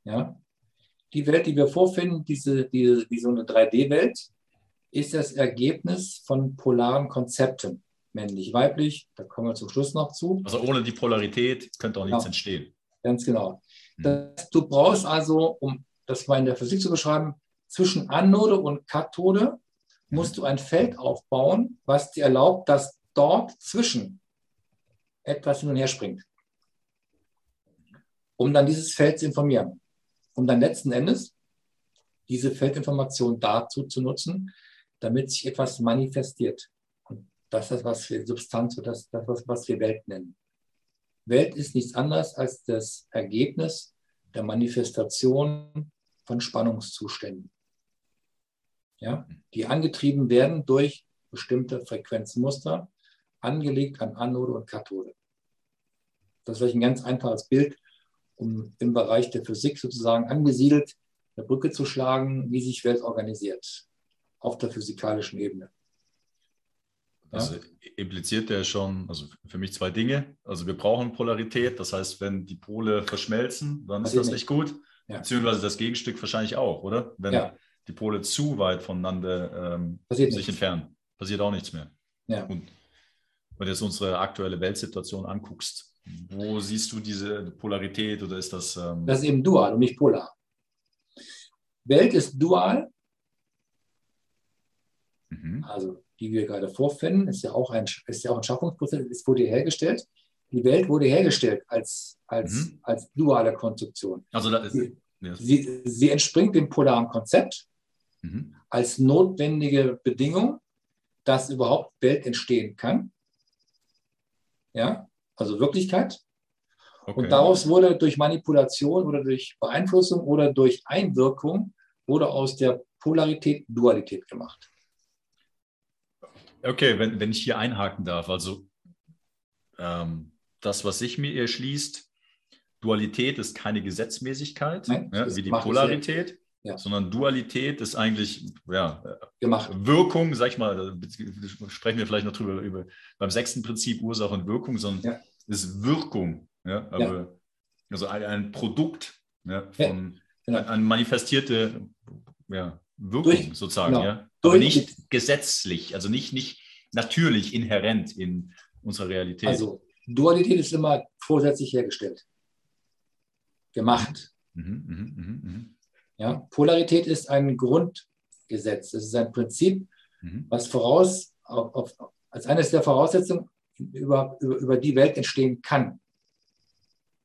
Ja? Die Welt, die wir vorfinden, diese, diese, wie so eine 3D-Welt, ist das Ergebnis von polaren Konzepten. Männlich, weiblich, da kommen wir zum Schluss noch zu. Also ohne die Polarität könnte auch nichts ja, entstehen. Ganz genau. Mhm. Das, du brauchst also, um das mal in der Physik zu beschreiben, zwischen Anode und Kathode musst du ein Feld aufbauen, was dir erlaubt, dass dort zwischen etwas hin und her springt. Um dann dieses Feld zu informieren. Um dann letzten Endes diese Feldinformation dazu zu nutzen, damit sich etwas manifestiert. Das ist, was wir Substanz oder das, das was wir Welt nennen. Welt ist nichts anderes als das Ergebnis der Manifestation von Spannungszuständen, ja, die angetrieben werden durch bestimmte Frequenzmuster, angelegt an Anode und Kathode. Das ist ein ganz einfaches Bild, um im Bereich der Physik sozusagen angesiedelt eine Brücke zu schlagen, wie sich Welt organisiert auf der physikalischen Ebene. Also impliziert der schon, also für mich zwei Dinge. Also wir brauchen Polarität, das heißt, wenn die Pole verschmelzen, dann ist das nicht gut. Ja. Beziehungsweise das Gegenstück wahrscheinlich auch, oder? Wenn ja. die Pole zu weit voneinander ähm, sich nichts. entfernen, passiert auch nichts mehr. Ja. Und wenn du jetzt unsere aktuelle Weltsituation anguckst, wo siehst du diese Polarität oder ist das? Ähm das ist eben dual und nicht polar. Welt ist dual. Mhm. Also die wir gerade vorfinden, ist ja auch ein, ist ja auch ein Schaffungsprozess, es wurde hergestellt die Welt wurde hergestellt als, als, mhm. als duale Konstruktion. Also ist, sie, ja. sie, sie, entspringt dem polaren Konzept mhm. als notwendige Bedingung, dass überhaupt Welt entstehen kann. Ja, also Wirklichkeit. Okay. Und daraus wurde durch Manipulation oder durch Beeinflussung oder durch Einwirkung wurde aus der Polarität Dualität gemacht. Okay, wenn, wenn ich hier einhaken darf, also ähm, das, was sich mir erschließt, Dualität ist keine Gesetzmäßigkeit, Nein, ja, wie die Polarität. ja. sondern Dualität ist eigentlich ja, Gemacht. Wirkung, sag ich mal, da sprechen wir vielleicht noch drüber über beim sechsten Prinzip Ursache und Wirkung, sondern ja. ist Wirkung. Ja, aber, Also ein, ein Produkt von genau. eine manifestierte ja, Wirkung Durch, sozusagen, genau. ja. Aber nicht gesetzlich, also nicht, nicht natürlich inhärent in unserer Realität. Also Dualität ist immer vorsätzlich hergestellt, gemacht. Mhm, mh, mh, mh. Ja, Polarität ist ein Grundgesetz. Es ist ein Prinzip, mhm. was voraus, auf, auf, als eines der Voraussetzungen über, über, über die Welt entstehen kann.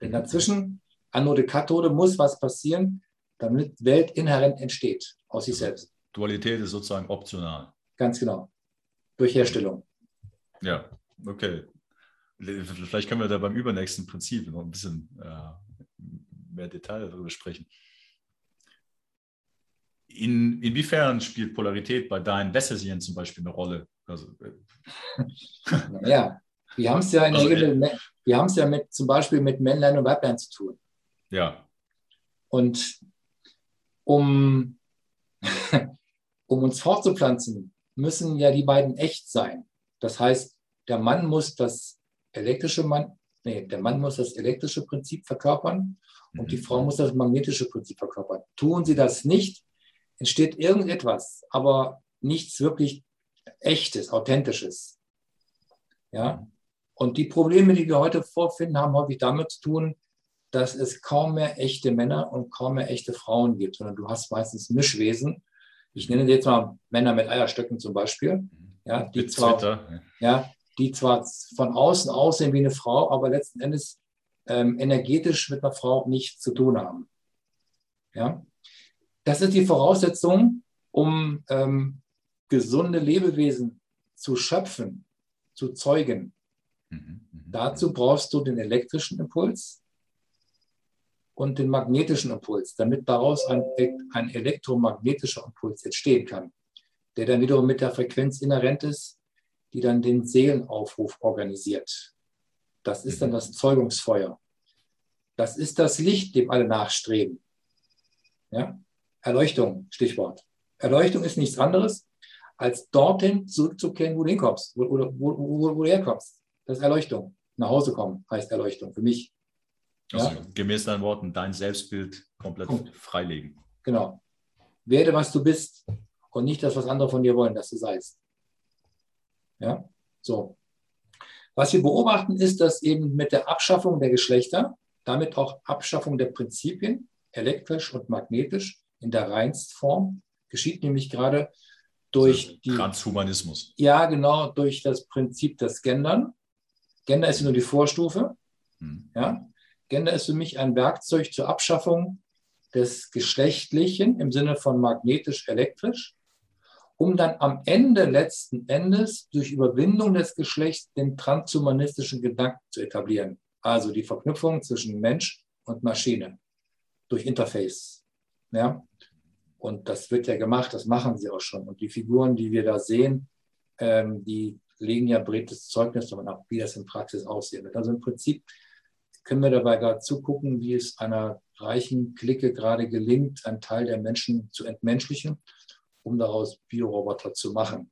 Denn mhm. dazwischen, Anode, Kathode, muss was passieren, damit Welt inhärent entsteht aus sich also selbst. Dualität ist sozusagen optional. Ganz genau. Durch Herstellung. Ja, okay. Vielleicht können wir da beim übernächsten Prinzip noch ein bisschen äh, mehr Detail darüber sprechen. In, inwiefern spielt Polarität bei deinen Wässersieren zum Beispiel eine Rolle? Also, äh, ja, wir haben es ja in also, Regel, äh, wir haben es ja mit, zum Beispiel mit Männlein und Weiblein zu tun. Ja. Und um, um uns fortzupflanzen, müssen ja die beiden echt sein. Das heißt, der Mann muss das elektrische Mann, nee, der Mann muss das elektrische Prinzip verkörpern und mhm. die Frau muss das magnetische Prinzip verkörpern. Tun sie das nicht, entsteht irgendetwas, aber nichts wirklich echtes, authentisches. Ja? Und die Probleme, die wir heute vorfinden, haben häufig damit zu tun, dass es kaum mehr echte Männer und kaum mehr echte Frauen gibt, sondern du hast meistens Mischwesen. Ich nenne jetzt mal Männer mit Eierstöcken zum Beispiel, ja, die zwar, ja, die zwar von außen aussehen wie eine Frau, aber letzten Endes ähm, energetisch mit einer Frau nichts zu tun haben. Ja? Das ist die Voraussetzung, um ähm, gesunde Lebewesen zu schöpfen, zu zeugen. Mhm, mh, Dazu brauchst du den elektrischen Impuls und den magnetischen Impuls, damit daraus ein, ein elektromagnetischer Impuls entstehen kann, der dann wiederum mit der Frequenz inhärent ist, die dann den Seelenaufruf organisiert. Das ist dann mhm. das Zeugungsfeuer. Das ist das Licht, dem alle nachstreben. Ja? Erleuchtung, Stichwort. Erleuchtung ist nichts anderes, als dorthin zurückzukehren, wo du hinkommst, wo, wo, wo, wo du herkommst. Das ist Erleuchtung. Nach Hause kommen heißt Erleuchtung für mich. Also ja? gemäß deinen Worten, dein Selbstbild komplett Punkt. freilegen. Genau. Werde, was du bist und nicht das, was andere von dir wollen, dass du seist. Ja, so. Was wir beobachten, ist, dass eben mit der Abschaffung der Geschlechter, damit auch Abschaffung der Prinzipien, elektrisch und magnetisch, in der Reinstform, geschieht nämlich gerade durch also die, Transhumanismus. Ja, genau, durch das Prinzip des Gendern. Gender ist nur die Vorstufe. Hm. Ja? Gender ist für mich ein Werkzeug zur Abschaffung des Geschlechtlichen im Sinne von magnetisch-elektrisch, um dann am Ende letzten Endes durch Überwindung des Geschlechts den transhumanistischen Gedanken zu etablieren. Also die Verknüpfung zwischen Mensch und Maschine durch Interface. Ja? Und das wird ja gemacht, das machen sie auch schon. Und die Figuren, die wir da sehen, ähm, die legen ja breites Zeugnis davon ab, wie das in Praxis aussehen wird. Also im Prinzip können wir dabei gerade zugucken, wie es einer reichen Clique gerade gelingt, einen Teil der Menschen zu entmenschlichen, um daraus Bioroboter zu machen.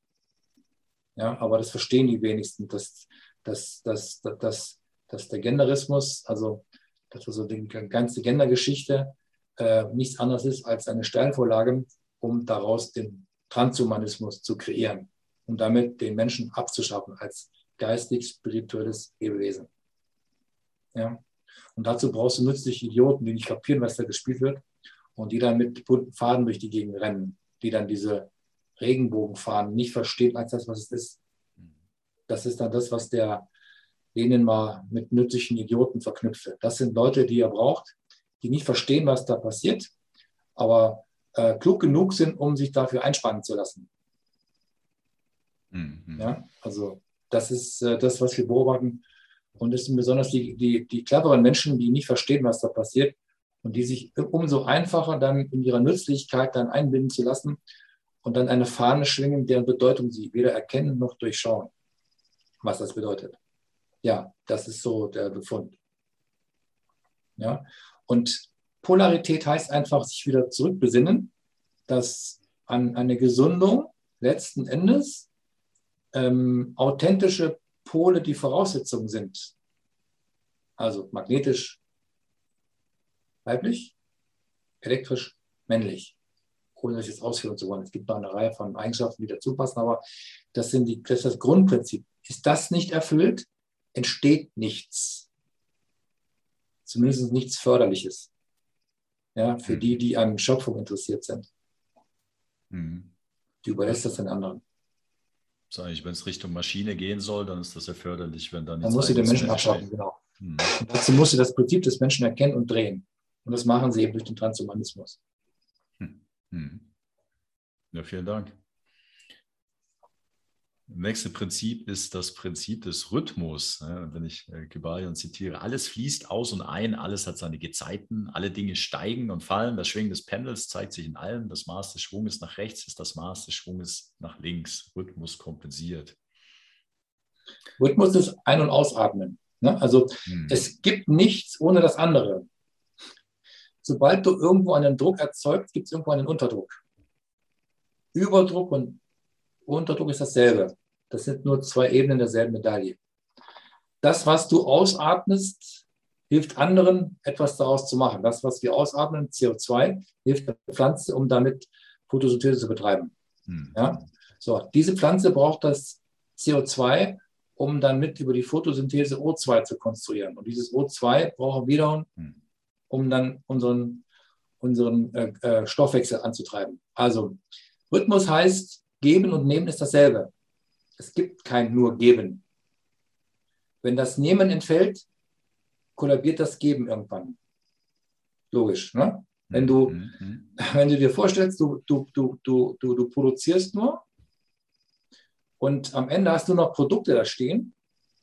Ja, aber das verstehen die wenigsten, dass, dass, dass, dass, dass der Genderismus, also dass also die ganze Gendergeschichte äh, nichts anderes ist als eine Stellenvorlage, um daraus den Transhumanismus zu kreieren und um damit den Menschen abzuschaffen als geistig-spirituelles Lebewesen. Ja? Und dazu brauchst du nützliche Idioten, die nicht kapieren, was da gespielt wird und die dann mit bunten Faden durch die Gegend rennen, die dann diese Regenbogenfaden nicht verstehen als das, was es ist. Das ist dann das, was der Lenin mal mit nützlichen Idioten verknüpfte. Das sind Leute, die er braucht, die nicht verstehen, was da passiert, aber äh, klug genug sind, um sich dafür einspannen zu lassen. Mhm. Ja, also das ist äh, das, was wir beobachten. Und es sind besonders die, die, die cleveren Menschen, die nicht verstehen, was da passiert und die sich umso einfacher dann in ihrer Nützlichkeit dann einbinden zu lassen und dann eine Fahne schwingen, deren Bedeutung sie weder erkennen noch durchschauen, was das bedeutet. Ja, das ist so der Befund. Ja, und Polarität heißt einfach, sich wieder zurückbesinnen dass an eine Gesundung letzten Endes ähm, authentische Pole die Voraussetzungen sind. Also magnetisch weiblich, elektrisch männlich. Ohne das jetzt ausführen zu wollen. Es gibt noch eine Reihe von Eigenschaften, die dazu passen, aber das, sind die, das ist das Grundprinzip. Ist das nicht erfüllt, entsteht nichts. Zumindest nichts Förderliches. Ja, für die, die an Schöpfung interessiert sind. Mhm. Die überlässt das den anderen. Sag ich, wenn es Richtung Maschine gehen soll, dann ist das ja förderlich, wenn dann. Dann muss sie den Menschen abschaffen, genau. Hm. dazu muss sie das Prinzip des Menschen erkennen und drehen. Und das machen sie eben durch den Transhumanismus. Hm. Hm. Ja, vielen Dank. Nächste Prinzip ist das Prinzip des Rhythmus. Wenn ich äh, Kybalion zitiere, alles fließt aus und ein, alles hat seine Gezeiten, alle Dinge steigen und fallen. Das Schwingen des Pendels zeigt sich in allem. Das Maß des Schwunges nach rechts ist das Maß des Schwunges nach links. Rhythmus kompensiert. Rhythmus ist Ein- und Ausatmen. Ne? Also hm. es gibt nichts ohne das andere. Sobald du irgendwo einen Druck erzeugst, gibt es irgendwo einen Unterdruck. Überdruck und Unterdruck ist dasselbe. Das sind nur zwei Ebenen derselben Medaille. Das, was du ausatmest, hilft anderen, etwas daraus zu machen. Das, was wir ausatmen, CO2, hilft der Pflanze, um damit Photosynthese zu betreiben. Hm. Ja? So, diese Pflanze braucht das CO2, um dann mit über die Photosynthese O2 zu konstruieren. Und dieses O2 brauchen wir dann, hm. um dann unseren, unseren äh, äh, Stoffwechsel anzutreiben. Also Rhythmus heißt, geben und nehmen ist dasselbe. Es gibt kein nur Geben. Wenn das Nehmen entfällt, kollabiert das Geben irgendwann. Logisch. Ne? Wenn, du, mhm. wenn du dir vorstellst, du, du, du, du, du, du produzierst nur und am Ende hast du noch Produkte da stehen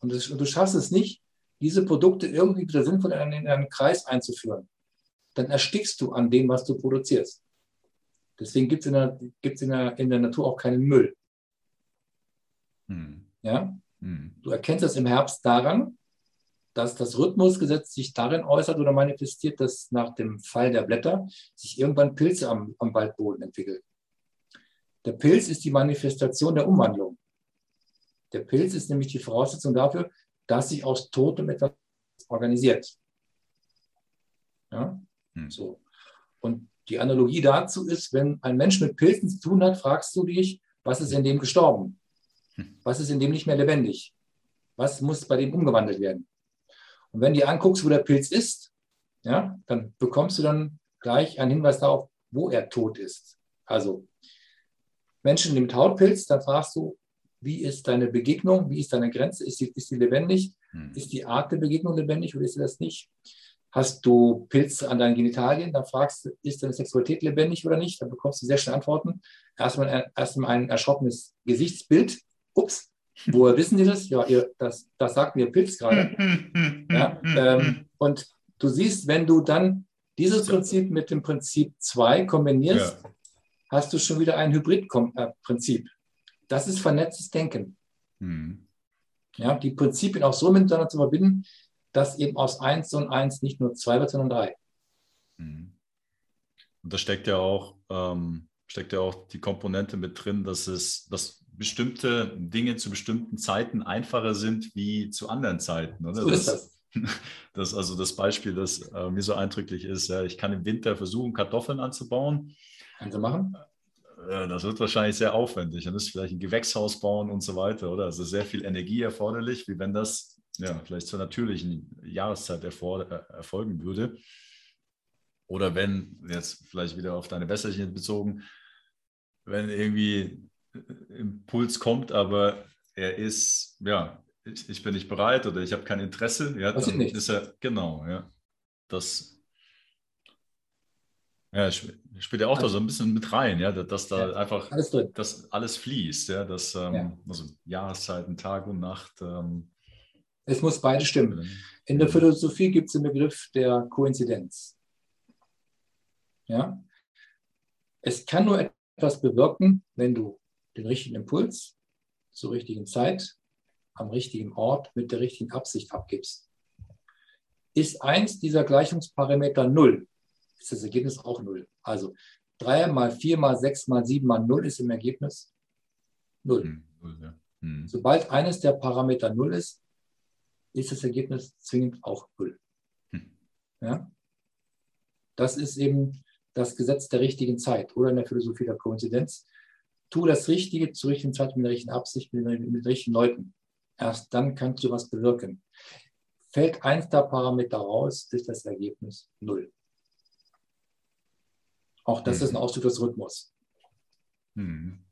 und, das, und du schaffst es nicht, diese Produkte irgendwie wieder sinnvoll in einen, in einen Kreis einzuführen, dann erstickst du an dem, was du produzierst. Deswegen gibt es in, der, in, der, in der Natur auch keinen Müll. Hm. Ja? Hm. Du erkennst das im Herbst daran, dass das Rhythmusgesetz sich darin äußert oder manifestiert, dass nach dem Fall der Blätter sich irgendwann Pilze am, am Waldboden entwickeln. Der Pilz ist die Manifestation der Umwandlung. Der Pilz ist nämlich die Voraussetzung dafür, dass sich aus Totem etwas organisiert. Ja? Hm. So. Und die Analogie dazu ist, wenn ein Mensch mit Pilzen zu tun hat, fragst du dich, was ist in dem gestorben? Was ist in dem nicht mehr lebendig? Was muss bei dem umgewandelt werden? Und wenn du dir anguckst, wo der Pilz ist, ja, dann bekommst du dann gleich einen Hinweis darauf, wo er tot ist. Also Menschen mit Hautpilz, dann fragst du, wie ist deine Begegnung, wie ist deine Grenze, ist sie, ist lebendig, hm. ist die Art der Begegnung lebendig oder ist sie das nicht? Hast du Pilze an deinen Genitalien, dann fragst du, ist deine Sexualität lebendig oder nicht? Dann bekommst du sehr schnell Antworten. Erstmal, erstmal ein erschrockenes Gesichtsbild, ups, woher wissen Sie das? Ja, ihr, das, das sagt mir Pilz gerade. ja, ähm, und du siehst, wenn du dann dieses Prinzip mit dem Prinzip 2 kombinierst, ja. hast du schon wieder ein Hybrid-Prinzip. Das ist vernetztes Denken. Mhm. Ja, die Prinzipien auch so miteinander zu verbinden, dass eben aus 1 und 1 nicht nur 2 wird, sondern 3. Mhm. Und da steckt ja auch, ähm, steckt ja auch die Komponente mit drin, dass es, dass bestimmte Dinge zu bestimmten Zeiten einfacher sind wie zu anderen Zeiten. Oder? So ist das. Das also das Beispiel, das äh, mir so eindrücklich ist, ja, ich kann im Winter versuchen, Kartoffeln anzubauen. Kannst du machen? Äh, das wird wahrscheinlich sehr aufwendig. Dann ist vielleicht ein Gewächshaus bauen und so weiter, oder? Also sehr viel Energie erforderlich, wie wenn das ja, vielleicht zur natürlichen Jahreszeit erfor äh, erfolgen würde. Oder wenn, jetzt vielleicht wieder auf deine Wässerchen bezogen, wenn irgendwie Impuls kommt, aber er ist, ja, ich, ich bin nicht bereit oder ich habe kein Interesse, ja, dann nicht. ist er, genau, ja. Das ja, spielt ja auch also, da so ein bisschen mit rein, ja, dass da ja, einfach alles dass alles fließt, ja, dass ähm, ja. also Jahreszeiten, Tag und Nacht. Ähm, es muss beide stimmen. In der Philosophie gibt es den Begriff der Koinzidenz. Ja? Es kann nur etwas bewirken, wenn du den richtigen Impuls zur richtigen Zeit, am richtigen Ort, mit der richtigen Absicht abgibst. Ist eins dieser Gleichungsparameter null, ist das Ergebnis auch null. Also 3 mal 4 mal 6 mal 7 mal 0 ist im Ergebnis 0. Hm, null, ja. Hm. Sobald eines der Parameter 0 ist, ist das Ergebnis zwingend auch 0. Hm. Ja? Das ist eben das Gesetz der richtigen Zeit oder in der Philosophie der Koinzidenz. Tu das Richtige zur richtigen Zeit mit der richtigen Absicht, mit, mit den richtigen Leuten. Erst dann kannst du was bewirken. Fällt eins der Parameter raus, ist das Ergebnis 0. Auch das Hm. ist ein Ausdruck des Rhythmus. Hm.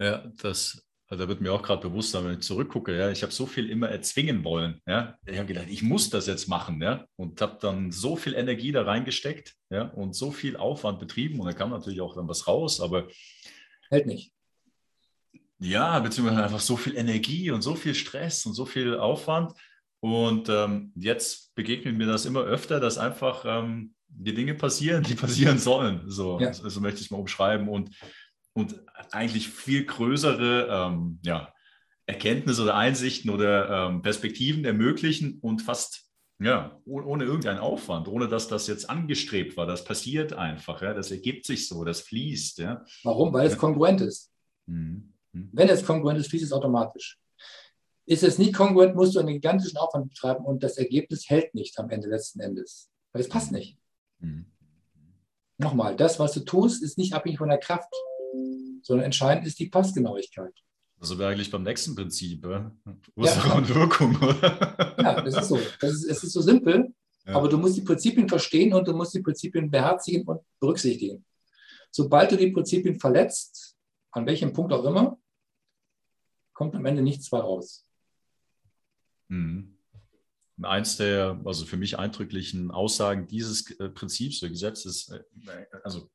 Ja, das, also da wird mir auch gerade bewusst, wenn ich zurückgucke, ja, ich habe so viel immer erzwingen wollen. Ja. Ich habe gedacht, ich muss das jetzt machen, ja, und habe dann so viel Energie da reingesteckt, ja, und so viel Aufwand betrieben und da kam natürlich auch dann was raus, aber Hält nicht. ja, beziehungsweise einfach so viel Energie und so viel Stress und so viel Aufwand. Und ähm, jetzt begegnet mir das immer öfter, dass einfach ähm, die Dinge passieren, die passieren sollen. So, Ja. so möchte ich es mal umschreiben. Und, und eigentlich viel größere ähm, ja, Erkenntnisse oder Einsichten oder ähm, Perspektiven ermöglichen und fast ja, oh- ohne irgendeinen Aufwand, ohne dass das jetzt angestrebt war. Das passiert einfach. Ja? Das ergibt sich so, das fließt. Ja? Warum? Weil es kongruent ist. Mhm. Mhm. Wenn es kongruent ist, fließt es automatisch. Ist es nicht kongruent, musst du einen gigantischen Aufwand betreiben und das Ergebnis hält nicht am Ende letzten Endes. Weil es passt nicht. Mhm. Nochmal, das, was du tust, ist nicht abhängig von der Kraft, sondern entscheidend ist die Passgenauigkeit. Also wäre eigentlich beim nächsten Prinzip? Ursache Ja. und Wirkung, oder? Ja, das ist so. Das ist, es ist so simpel, Ja. aber du musst die Prinzipien verstehen und du musst die Prinzipien beherzigen und berücksichtigen. Sobald du die Prinzipien verletzt, an welchem Punkt auch immer, kommt am Ende nichts bei raus. Mhm. Eins der, also für mich eindrücklichen Aussagen dieses äh, Prinzips oder Gesetzes, äh, also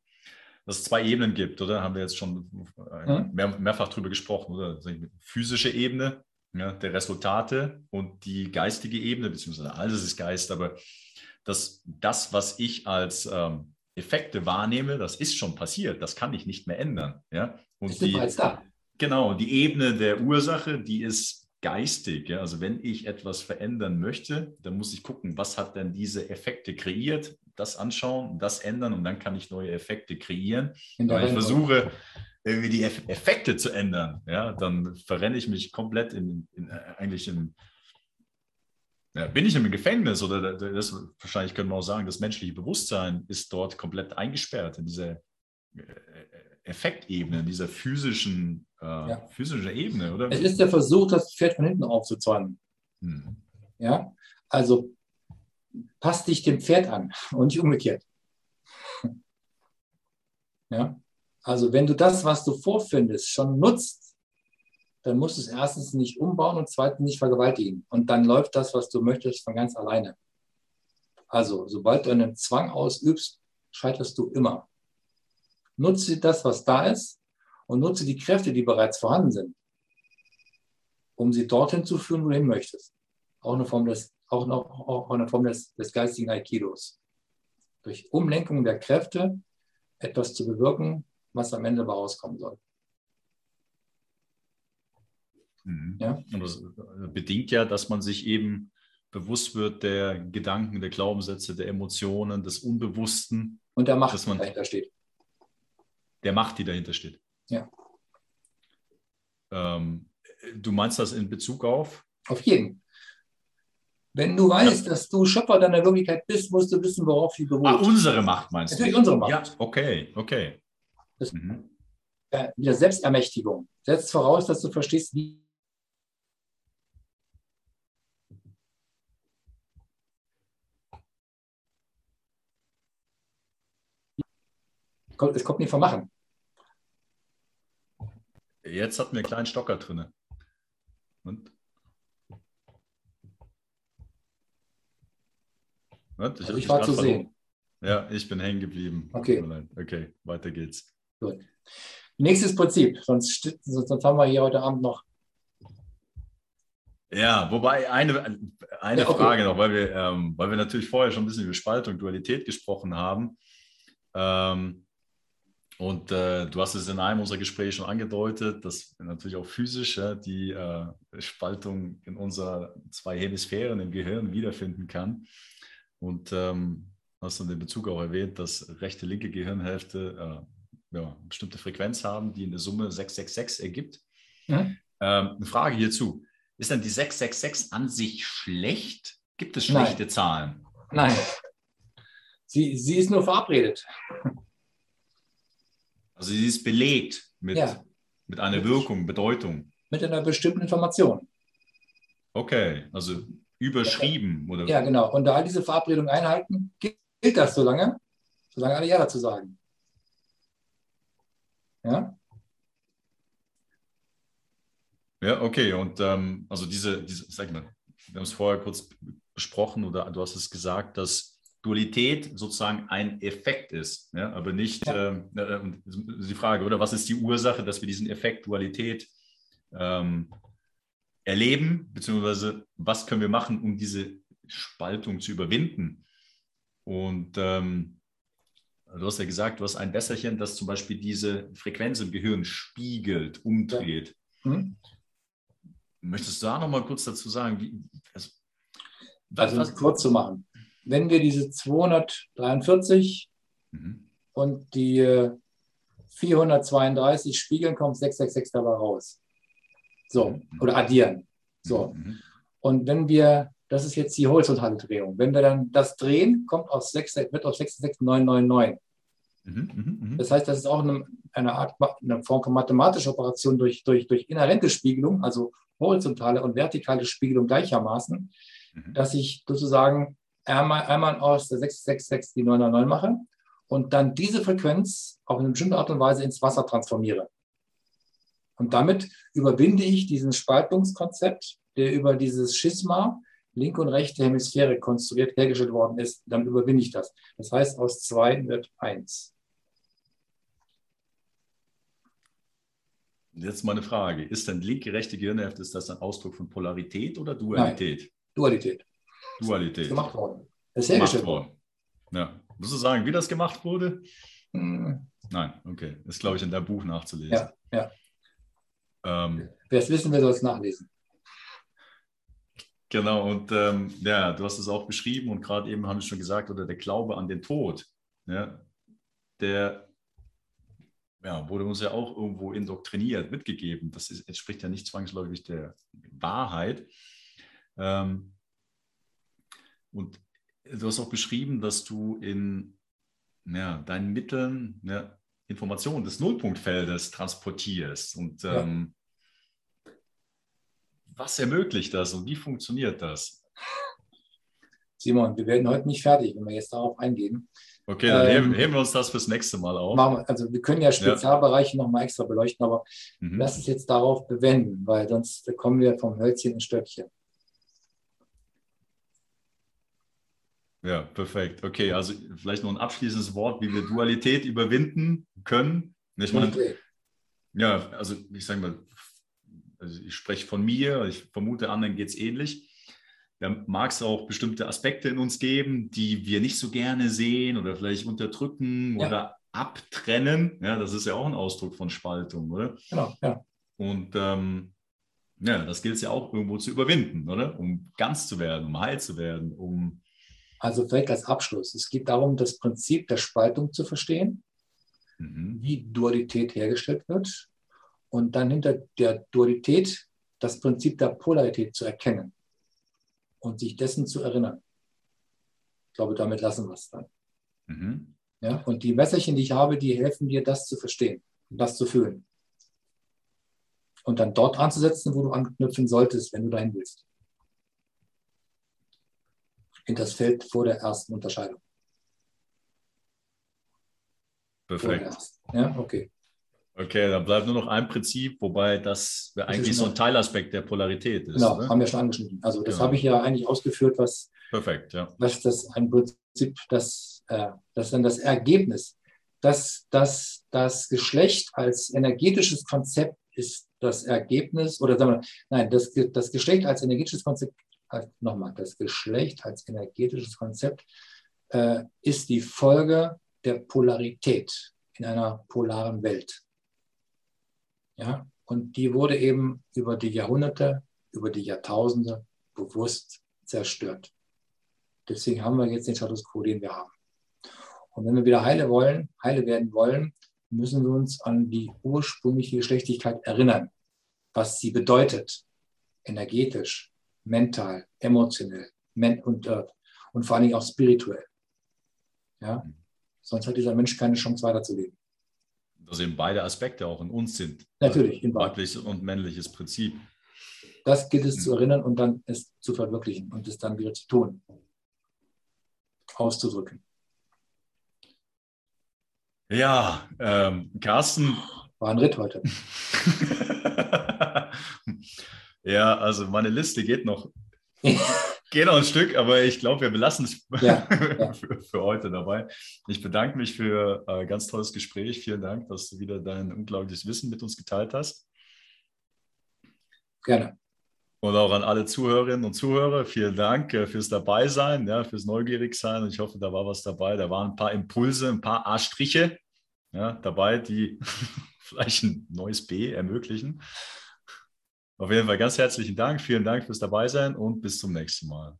dass es zwei Ebenen gibt, oder? Haben wir jetzt schon äh, Mhm. mehr, mehrfach drüber gesprochen, oder? Physische Ebene ja, der Resultate und die geistige Ebene, beziehungsweise alles ist Geist, aber dass das, was ich als ähm, Effekte wahrnehme, das ist schon passiert, das kann ich nicht mehr ändern. Ja? Und Ist bereits da. Genau, die Ebene der Ursache, die ist geistig. Ja? Also wenn ich etwas verändern möchte, dann muss ich gucken, was hat denn diese Effekte kreiert, das anschauen, das ändern und dann kann ich neue Effekte kreieren. Wenn ich versuche, irgendwie die Eff Effekte zu ändern, ja, dann verrenne ich mich komplett in, in äh, eigentlich in ja, bin ich im Gefängnis oder da- da- das, wahrscheinlich können wir auch sagen, das menschliche Bewusstsein ist dort komplett eingesperrt in dieser äh, Effektebene, in dieser physischen, äh, Ja. physischen Ebene, oder? Es ist der Versuch, das Pferd von hinten aufzuzäumen. Hm. Ja? Also passt dich dem Pferd an und nicht umgekehrt. Ja? Also wenn du das, was du vorfindest, schon nutzt, dann musst du es erstens nicht umbauen und zweitens nicht vergewaltigen. Und dann läuft das, was du möchtest, von ganz alleine. Also sobald du einen Zwang ausübst, scheiterst du immer. Nutze das, was da ist und nutze die Kräfte, die bereits vorhanden sind, um sie dorthin zu führen, wo du hin möchtest auch eine Form des, auch noch auch eine Form des, des geistigen Aikidos. Durch Umlenkung der Kräfte etwas zu bewirken, was am Ende rauskommen soll. Mhm. Ja. Und das bedingt ja, dass man sich eben bewusst wird der Gedanken, der Glaubenssätze, der Emotionen, des Unbewussten, Und der Macht, die dahinter steht. der Macht, die dahinter steht. Ja. Ähm, du meinst das in Bezug auf? Auf jeden. Wenn du weißt, dass du Schöpfer deiner Wirklichkeit bist, musst du wissen, worauf sie beruht. Ah, unsere Macht meinst Natürlich du? unsere Macht. Ja, okay, okay. Das- Mhm. Ja, wieder Selbstermächtigung. Setzt voraus, dass du verstehst, wie. Es kommt nicht vom Machen. Jetzt hatten wir einen kleinen Stocker drin. Und? Und? Also hab ich war zu verloren. sehen. Ja, ich bin hängen geblieben. Okay. Okay, weiter geht's. Gut. Nächstes Prinzip, sonst, st- sonst haben wir hier heute Abend noch. Ja, wobei eine, eine Ja, okay. Frage noch, weil wir, ähm, weil wir natürlich vorher schon ein bisschen über Spaltung, Dualität gesprochen haben. Ähm, und äh, du hast es in einem unserer Gespräche schon angedeutet, dass natürlich auch physisch ja, die äh, Spaltung in unseren zwei Hemisphären im Gehirn wiederfinden kann. Und ähm, hast du den Bezug auch erwähnt, dass rechte, linke Gehirnhälfte äh, ja, eine bestimmte Frequenz haben, die eine Summe 666 ergibt. Mhm. Ähm, eine Frage hierzu. Ist denn die 666 an sich schlecht? Gibt es schlechte Nein. Zahlen? Nein. Sie, sie ist nur verabredet. Also sie ist belegt mit, Ja. mit einer Wirkung, Bedeutung. Mit einer bestimmten Information. Okay, also überschrieben oder Ja, genau. Und da all diese Verabredungen einhalten, gilt das so lange, solange alle Ja dazu sagen. Ja? Ja, okay. Und ähm, also diese, diese, sag mal, wir haben es vorher kurz besprochen oder du hast es gesagt, dass Dualität sozusagen ein Effekt ist, ja, aber nicht Ja. ähm, äh, und die Frage, oder was ist die Ursache, dass wir diesen Effekt Dualität ähm, erleben, beziehungsweise was können wir machen, um diese Spaltung zu überwinden? Und ähm, du hast ja gesagt, du hast ein Wässerchen, das zum Beispiel diese Frequenz im Gehirn spiegelt, umdreht. Hm? Möchtest du da noch mal kurz dazu sagen, wie, also, Also um was, kurz zu machen. Wenn wir diese 243 Mhm. und die äh, 432 spiegeln, kommt 666 dabei raus. So, Mhm. oder addieren. So. Mhm. Und wenn wir, das ist jetzt die horizontale Drehung, wenn wir dann das drehen, kommt aus 6, wird aus 66999. Mhm. Mhm. Mhm. Das heißt, das ist auch eine, eine Art, eine Form von mathematischer Operation durch, durch, durch inhärente Spiegelung, also horizontale und vertikale Spiegelung gleichermaßen, Mhm. dass ich sozusagen einmal, einmal aus der 666 die 999 mache und dann diese Frequenz auf eine bestimmte Art und Weise ins Wasser transformiere. Und damit überwinde ich diesen Spaltungskonzept, der über dieses Schisma, linke und rechte Hemisphäre konstruiert hergestellt worden ist. Dann überwinde ich das. Das heißt, aus zwei wird eins. Jetzt mal eine Frage. Ist denn linke, rechte Gehirnhälfte, ist das ein Ausdruck von Polarität oder Dualität? Dualität. Dualität. Ist gemacht worden. Das ist hergestellt worden. worden. Ja. Musst du sagen, wie das gemacht wurde? Hm, Nein, okay. Ist, glaube ich, in deinem Buch nachzulesen. Ja, ja. Ähm, Wer es wissen will, soll es nachlesen. genau, und ähm, ja, du hast es auch beschrieben und gerade eben habe ich schon gesagt, oder der Glaube an den Tod, ja, der ja, wurde uns ja auch irgendwo indoktriniert, mitgegeben. Das ist, entspricht ja nicht zwangsläufig der Wahrheit. Ähm, und du hast auch beschrieben, dass du in ja, deinen Mitteln ja, Informationen des Nullpunktfeldes transportierst. Und Ja. ähm, was ermöglicht das und wie funktioniert das? Simon, wir werden heute nicht fertig, wenn wir jetzt darauf eingehen. Okay, dann Ähm, heben, wir uns das fürs nächste Mal auf. Wir, also wir können ja Spezialbereiche nochmal extra beleuchten, aber Mhm. lass es jetzt darauf bewenden, weil sonst kommen wir vom Hölzchen ins Stöckchen. Ja, perfekt. Okay, also vielleicht noch ein abschließendes Wort, wie wir Dualität überwinden können. Ich meine, Okay. ja, also ich sage mal, also ich spreche von mir, ich vermute, anderen geht es ähnlich. Da mag es auch bestimmte Aspekte in uns geben, die wir nicht so gerne sehen oder vielleicht unterdrücken Ja. oder abtrennen. Ja, das ist ja auch ein Ausdruck von Spaltung, oder? Genau, ja. Und ähm, ja, das gilt es ja auch irgendwo zu überwinden, oder? Um ganz zu werden, um heil zu werden, um Also vielleicht als Abschluss. Es geht darum, das Prinzip der Spaltung zu verstehen, mhm. wie Dualität hergestellt wird und dann hinter der Dualität das Prinzip der Polarität zu erkennen und sich dessen zu erinnern. Ich glaube, damit lassen wir es dann. Mhm. Ja? Und die Messerchen, die ich habe, die helfen dir, das zu verstehen und das zu fühlen. Und dann dort anzusetzen, wo du anknüpfen solltest, wenn du dahin willst. In das Feld vor der ersten Unterscheidung. Perfekt. Ja, okay. Okay, dann bleibt nur noch ein Prinzip, wobei das ist eigentlich so ein Teilaspekt der Polarität ist. Genau, oder? haben wir schon angeschnitten. Also das Genau. habe ich ja eigentlich ausgeführt, was, Perfekt, ja. was das ein Prinzip, das, äh, das dann das Ergebnis, dass, dass das Geschlecht als energetisches Konzept ist das Ergebnis, oder sagen wir, nein, das, das Geschlecht als energetisches Konzept, äh, nochmal, das Geschlecht als energetisches Konzept äh, ist die Folge der Polarität in einer polaren Welt. Ja, und die wurde eben über die Jahrhunderte, über die Jahrtausende bewusst zerstört. Deswegen haben wir jetzt den Status quo, den wir haben. Und wenn wir wieder heile wollen, heile werden wollen, müssen wir uns an die ursprüngliche Geschlechtlichkeit erinnern, was sie bedeutet, energetisch, mental, emotionell und, äh, und vor allen Dingen auch spirituell. Ja? Sonst hat dieser Mensch keine Chance weiterzuleben. Dass eben beide Aspekte auch in uns sind. Natürlich. Also weibliches und männliches Prinzip. Das gilt es mhm. zu erinnern und dann es zu verwirklichen und es dann wieder zu tun. Auszudrücken. Ja, ähm, Carsten. War ein Ritt heute. ja, also meine Liste geht noch, geht noch ein Stück, aber ich glaube, wir belassen es ja, ja. für, für, heute dabei. Ich bedanke mich für ein äh, ganz tolles Gespräch. Vielen Dank, dass du wieder dein unglaubliches Wissen mit uns geteilt hast. Gerne. Und auch an alle Zuhörerinnen und Zuhörer, vielen Dank äh, fürs Dabeisein, ja, fürs Neugierigsein. Ich hoffe, da war was dabei. Da waren ein paar Impulse, ein paar A-Striche ja, dabei, die vielleicht ein neues B ermöglichen. Auf jeden Fall ganz herzlichen Dank. Vielen Dank fürs Dabeisein und bis zum nächsten Mal.